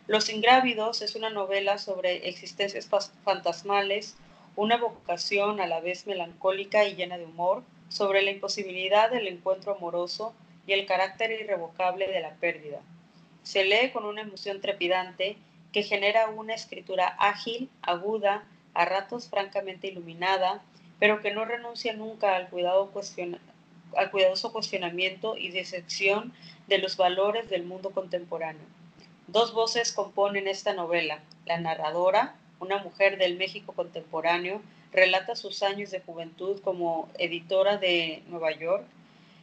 Los Ingrávidos es una novela sobre existencias fantasmales, una vocación a la vez melancólica y llena de humor, sobre la imposibilidad del encuentro amoroso y el carácter irrevocable de la pérdida. Se lee con una emoción trepidante que genera una escritura ágil, aguda, a ratos francamente iluminada, pero que no renuncia nunca al, cuidado al cuidadoso cuestionamiento y disección de los valores del mundo contemporáneo. Dos voces componen esta novela. La narradora, una mujer del México contemporáneo, relata sus años de juventud como editora de Nueva York,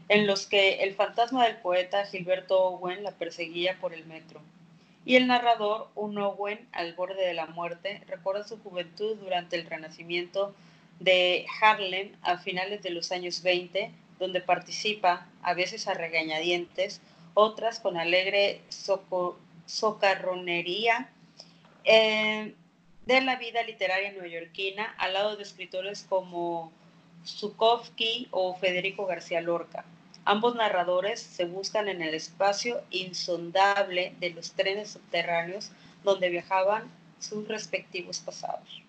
en los que el fantasma del poeta Gilberto Owen la perseguía por el metro. Y el narrador, un Owen al borde de la muerte, recuerda su juventud durante el renacimiento de Harlem a finales de los años 20, donde participa, a veces a regañadientes, otras con alegre soco socarronería eh, de la vida literaria neoyorquina al lado de escritores como Zukovsky o Federico García Lorca. Ambos narradores se buscan en el espacio insondable de los trenes subterráneos donde viajaban sus respectivos pasados.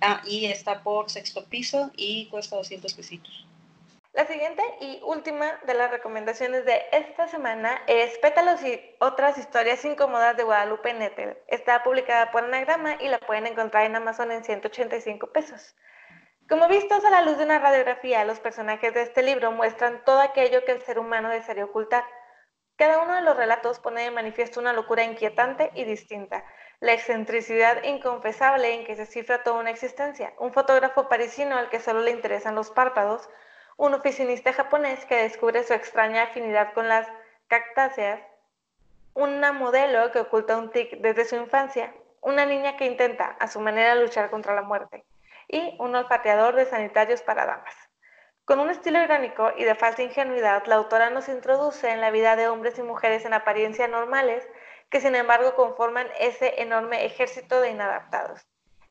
Ah, y está por sexto piso y cuesta 200 pesitos. La siguiente y última de las recomendaciones de esta semana es Pétalos y otras historias incómodas de Guadalupe Nettel. Está publicada por Anagrama y la pueden encontrar en Amazon en 185 pesos. Como vistos a la luz de una radiografía, los personajes de este libro muestran todo aquello que el ser humano desearía ocultar. Cada uno de los relatos pone de manifiesto una locura inquietante y distinta, la excentricidad inconfesable en que se cifra toda una existencia, un fotógrafo parisino al que solo le interesan los párpados, un oficinista japonés que descubre su extraña afinidad con las cactáceas, una modelo que oculta un tic desde su infancia, una niña que intenta a su manera luchar contra la muerte y un olfateador de sanitarios para damas. Con un estilo irónico y de falsa ingenuidad, la autora nos introduce en la vida de hombres y mujeres en apariencia normales, que sin embargo conforman ese enorme ejército de inadaptados.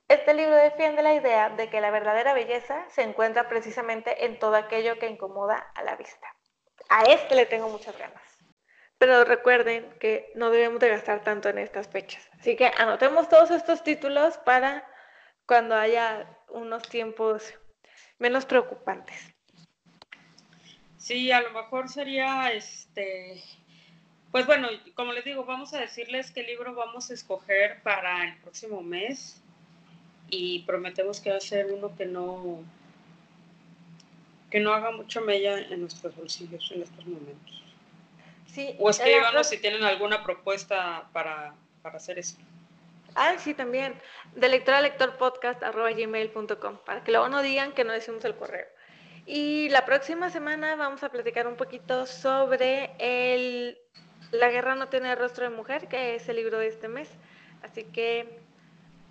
Este libro defiende la idea de que la verdadera belleza se encuentra precisamente en todo aquello que incomoda a la vista. A este le tengo muchas ganas. Pero recuerden que no debemos de gastar tanto en estas fechas. Así que anotemos todos estos títulos para cuando haya unos tiempos menos preocupantes. Sí, a lo mejor sería este, pues bueno, como les digo, vamos a decirles qué libro vamos a escoger para el próximo mes y prometemos que va a ser uno que no que no haga mucho mella en nuestros bolsillos en estos momentos. Sí, o escríbanos si tienen alguna propuesta para, para hacer eso. Ah, sí, también. De lector a lector podcast arroba gmail.com, para que luego no digan que no decimos el correo. Y la próxima semana vamos a platicar un poquito sobre el La guerra no tiene rostro de mujer, que es el libro de este mes. Así que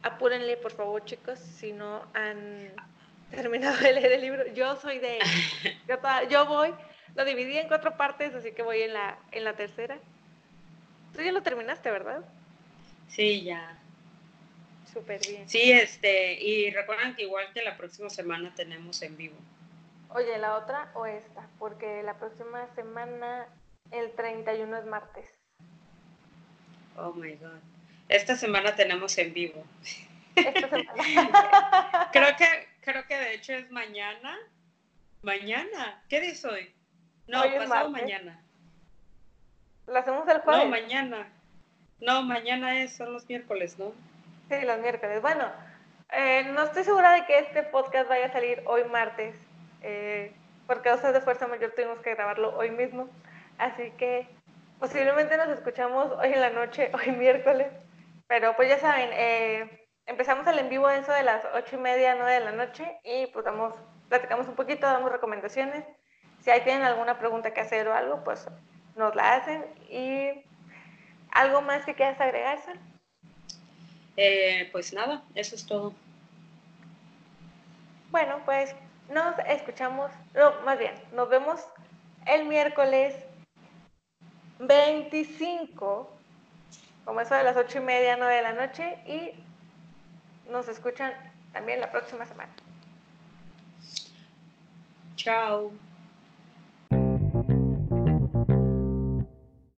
apúrenle, por favor, chicos, si no han terminado de leer el libro. Yo soy de... Yo, yo voy, lo dividí en cuatro partes, así que voy en la, en la tercera. Tú ya lo terminaste, ¿verdad? Sí, ya. Súper bien. Sí, este, y recuerden que igual que la próxima semana tenemos en vivo. Oye, ¿la otra o esta? Porque la próxima semana, el 31 es martes. Oh my God. Esta semana tenemos en vivo. Esta semana. creo, que, creo que de hecho es mañana. Mañana. ¿Qué día es hoy? No, pasado mañana. ¿La hacemos el jueves? No, mañana. No, mañana es, son los miércoles, ¿no? Sí, los miércoles. Bueno, eh, no estoy segura de que este podcast vaya a salir hoy martes, eh, porque causa de fuerza mayor tuvimos que grabarlo hoy mismo. Así que posiblemente nos escuchamos hoy en la noche, hoy miércoles. Pero pues ya saben, eh, empezamos el en vivo eso de las ocho y media, nueve de la noche y pues damos, platicamos un poquito, damos recomendaciones. Si hay tienen alguna pregunta que hacer o algo, pues nos la hacen. ¿Y algo más que quieras agregar? Eh, pues nada, eso es todo. Bueno, pues nos escuchamos, no, más bien, nos vemos el miércoles 25, como eso de las ocho y media, nueve de la noche, y nos escuchan también la próxima semana. Chao.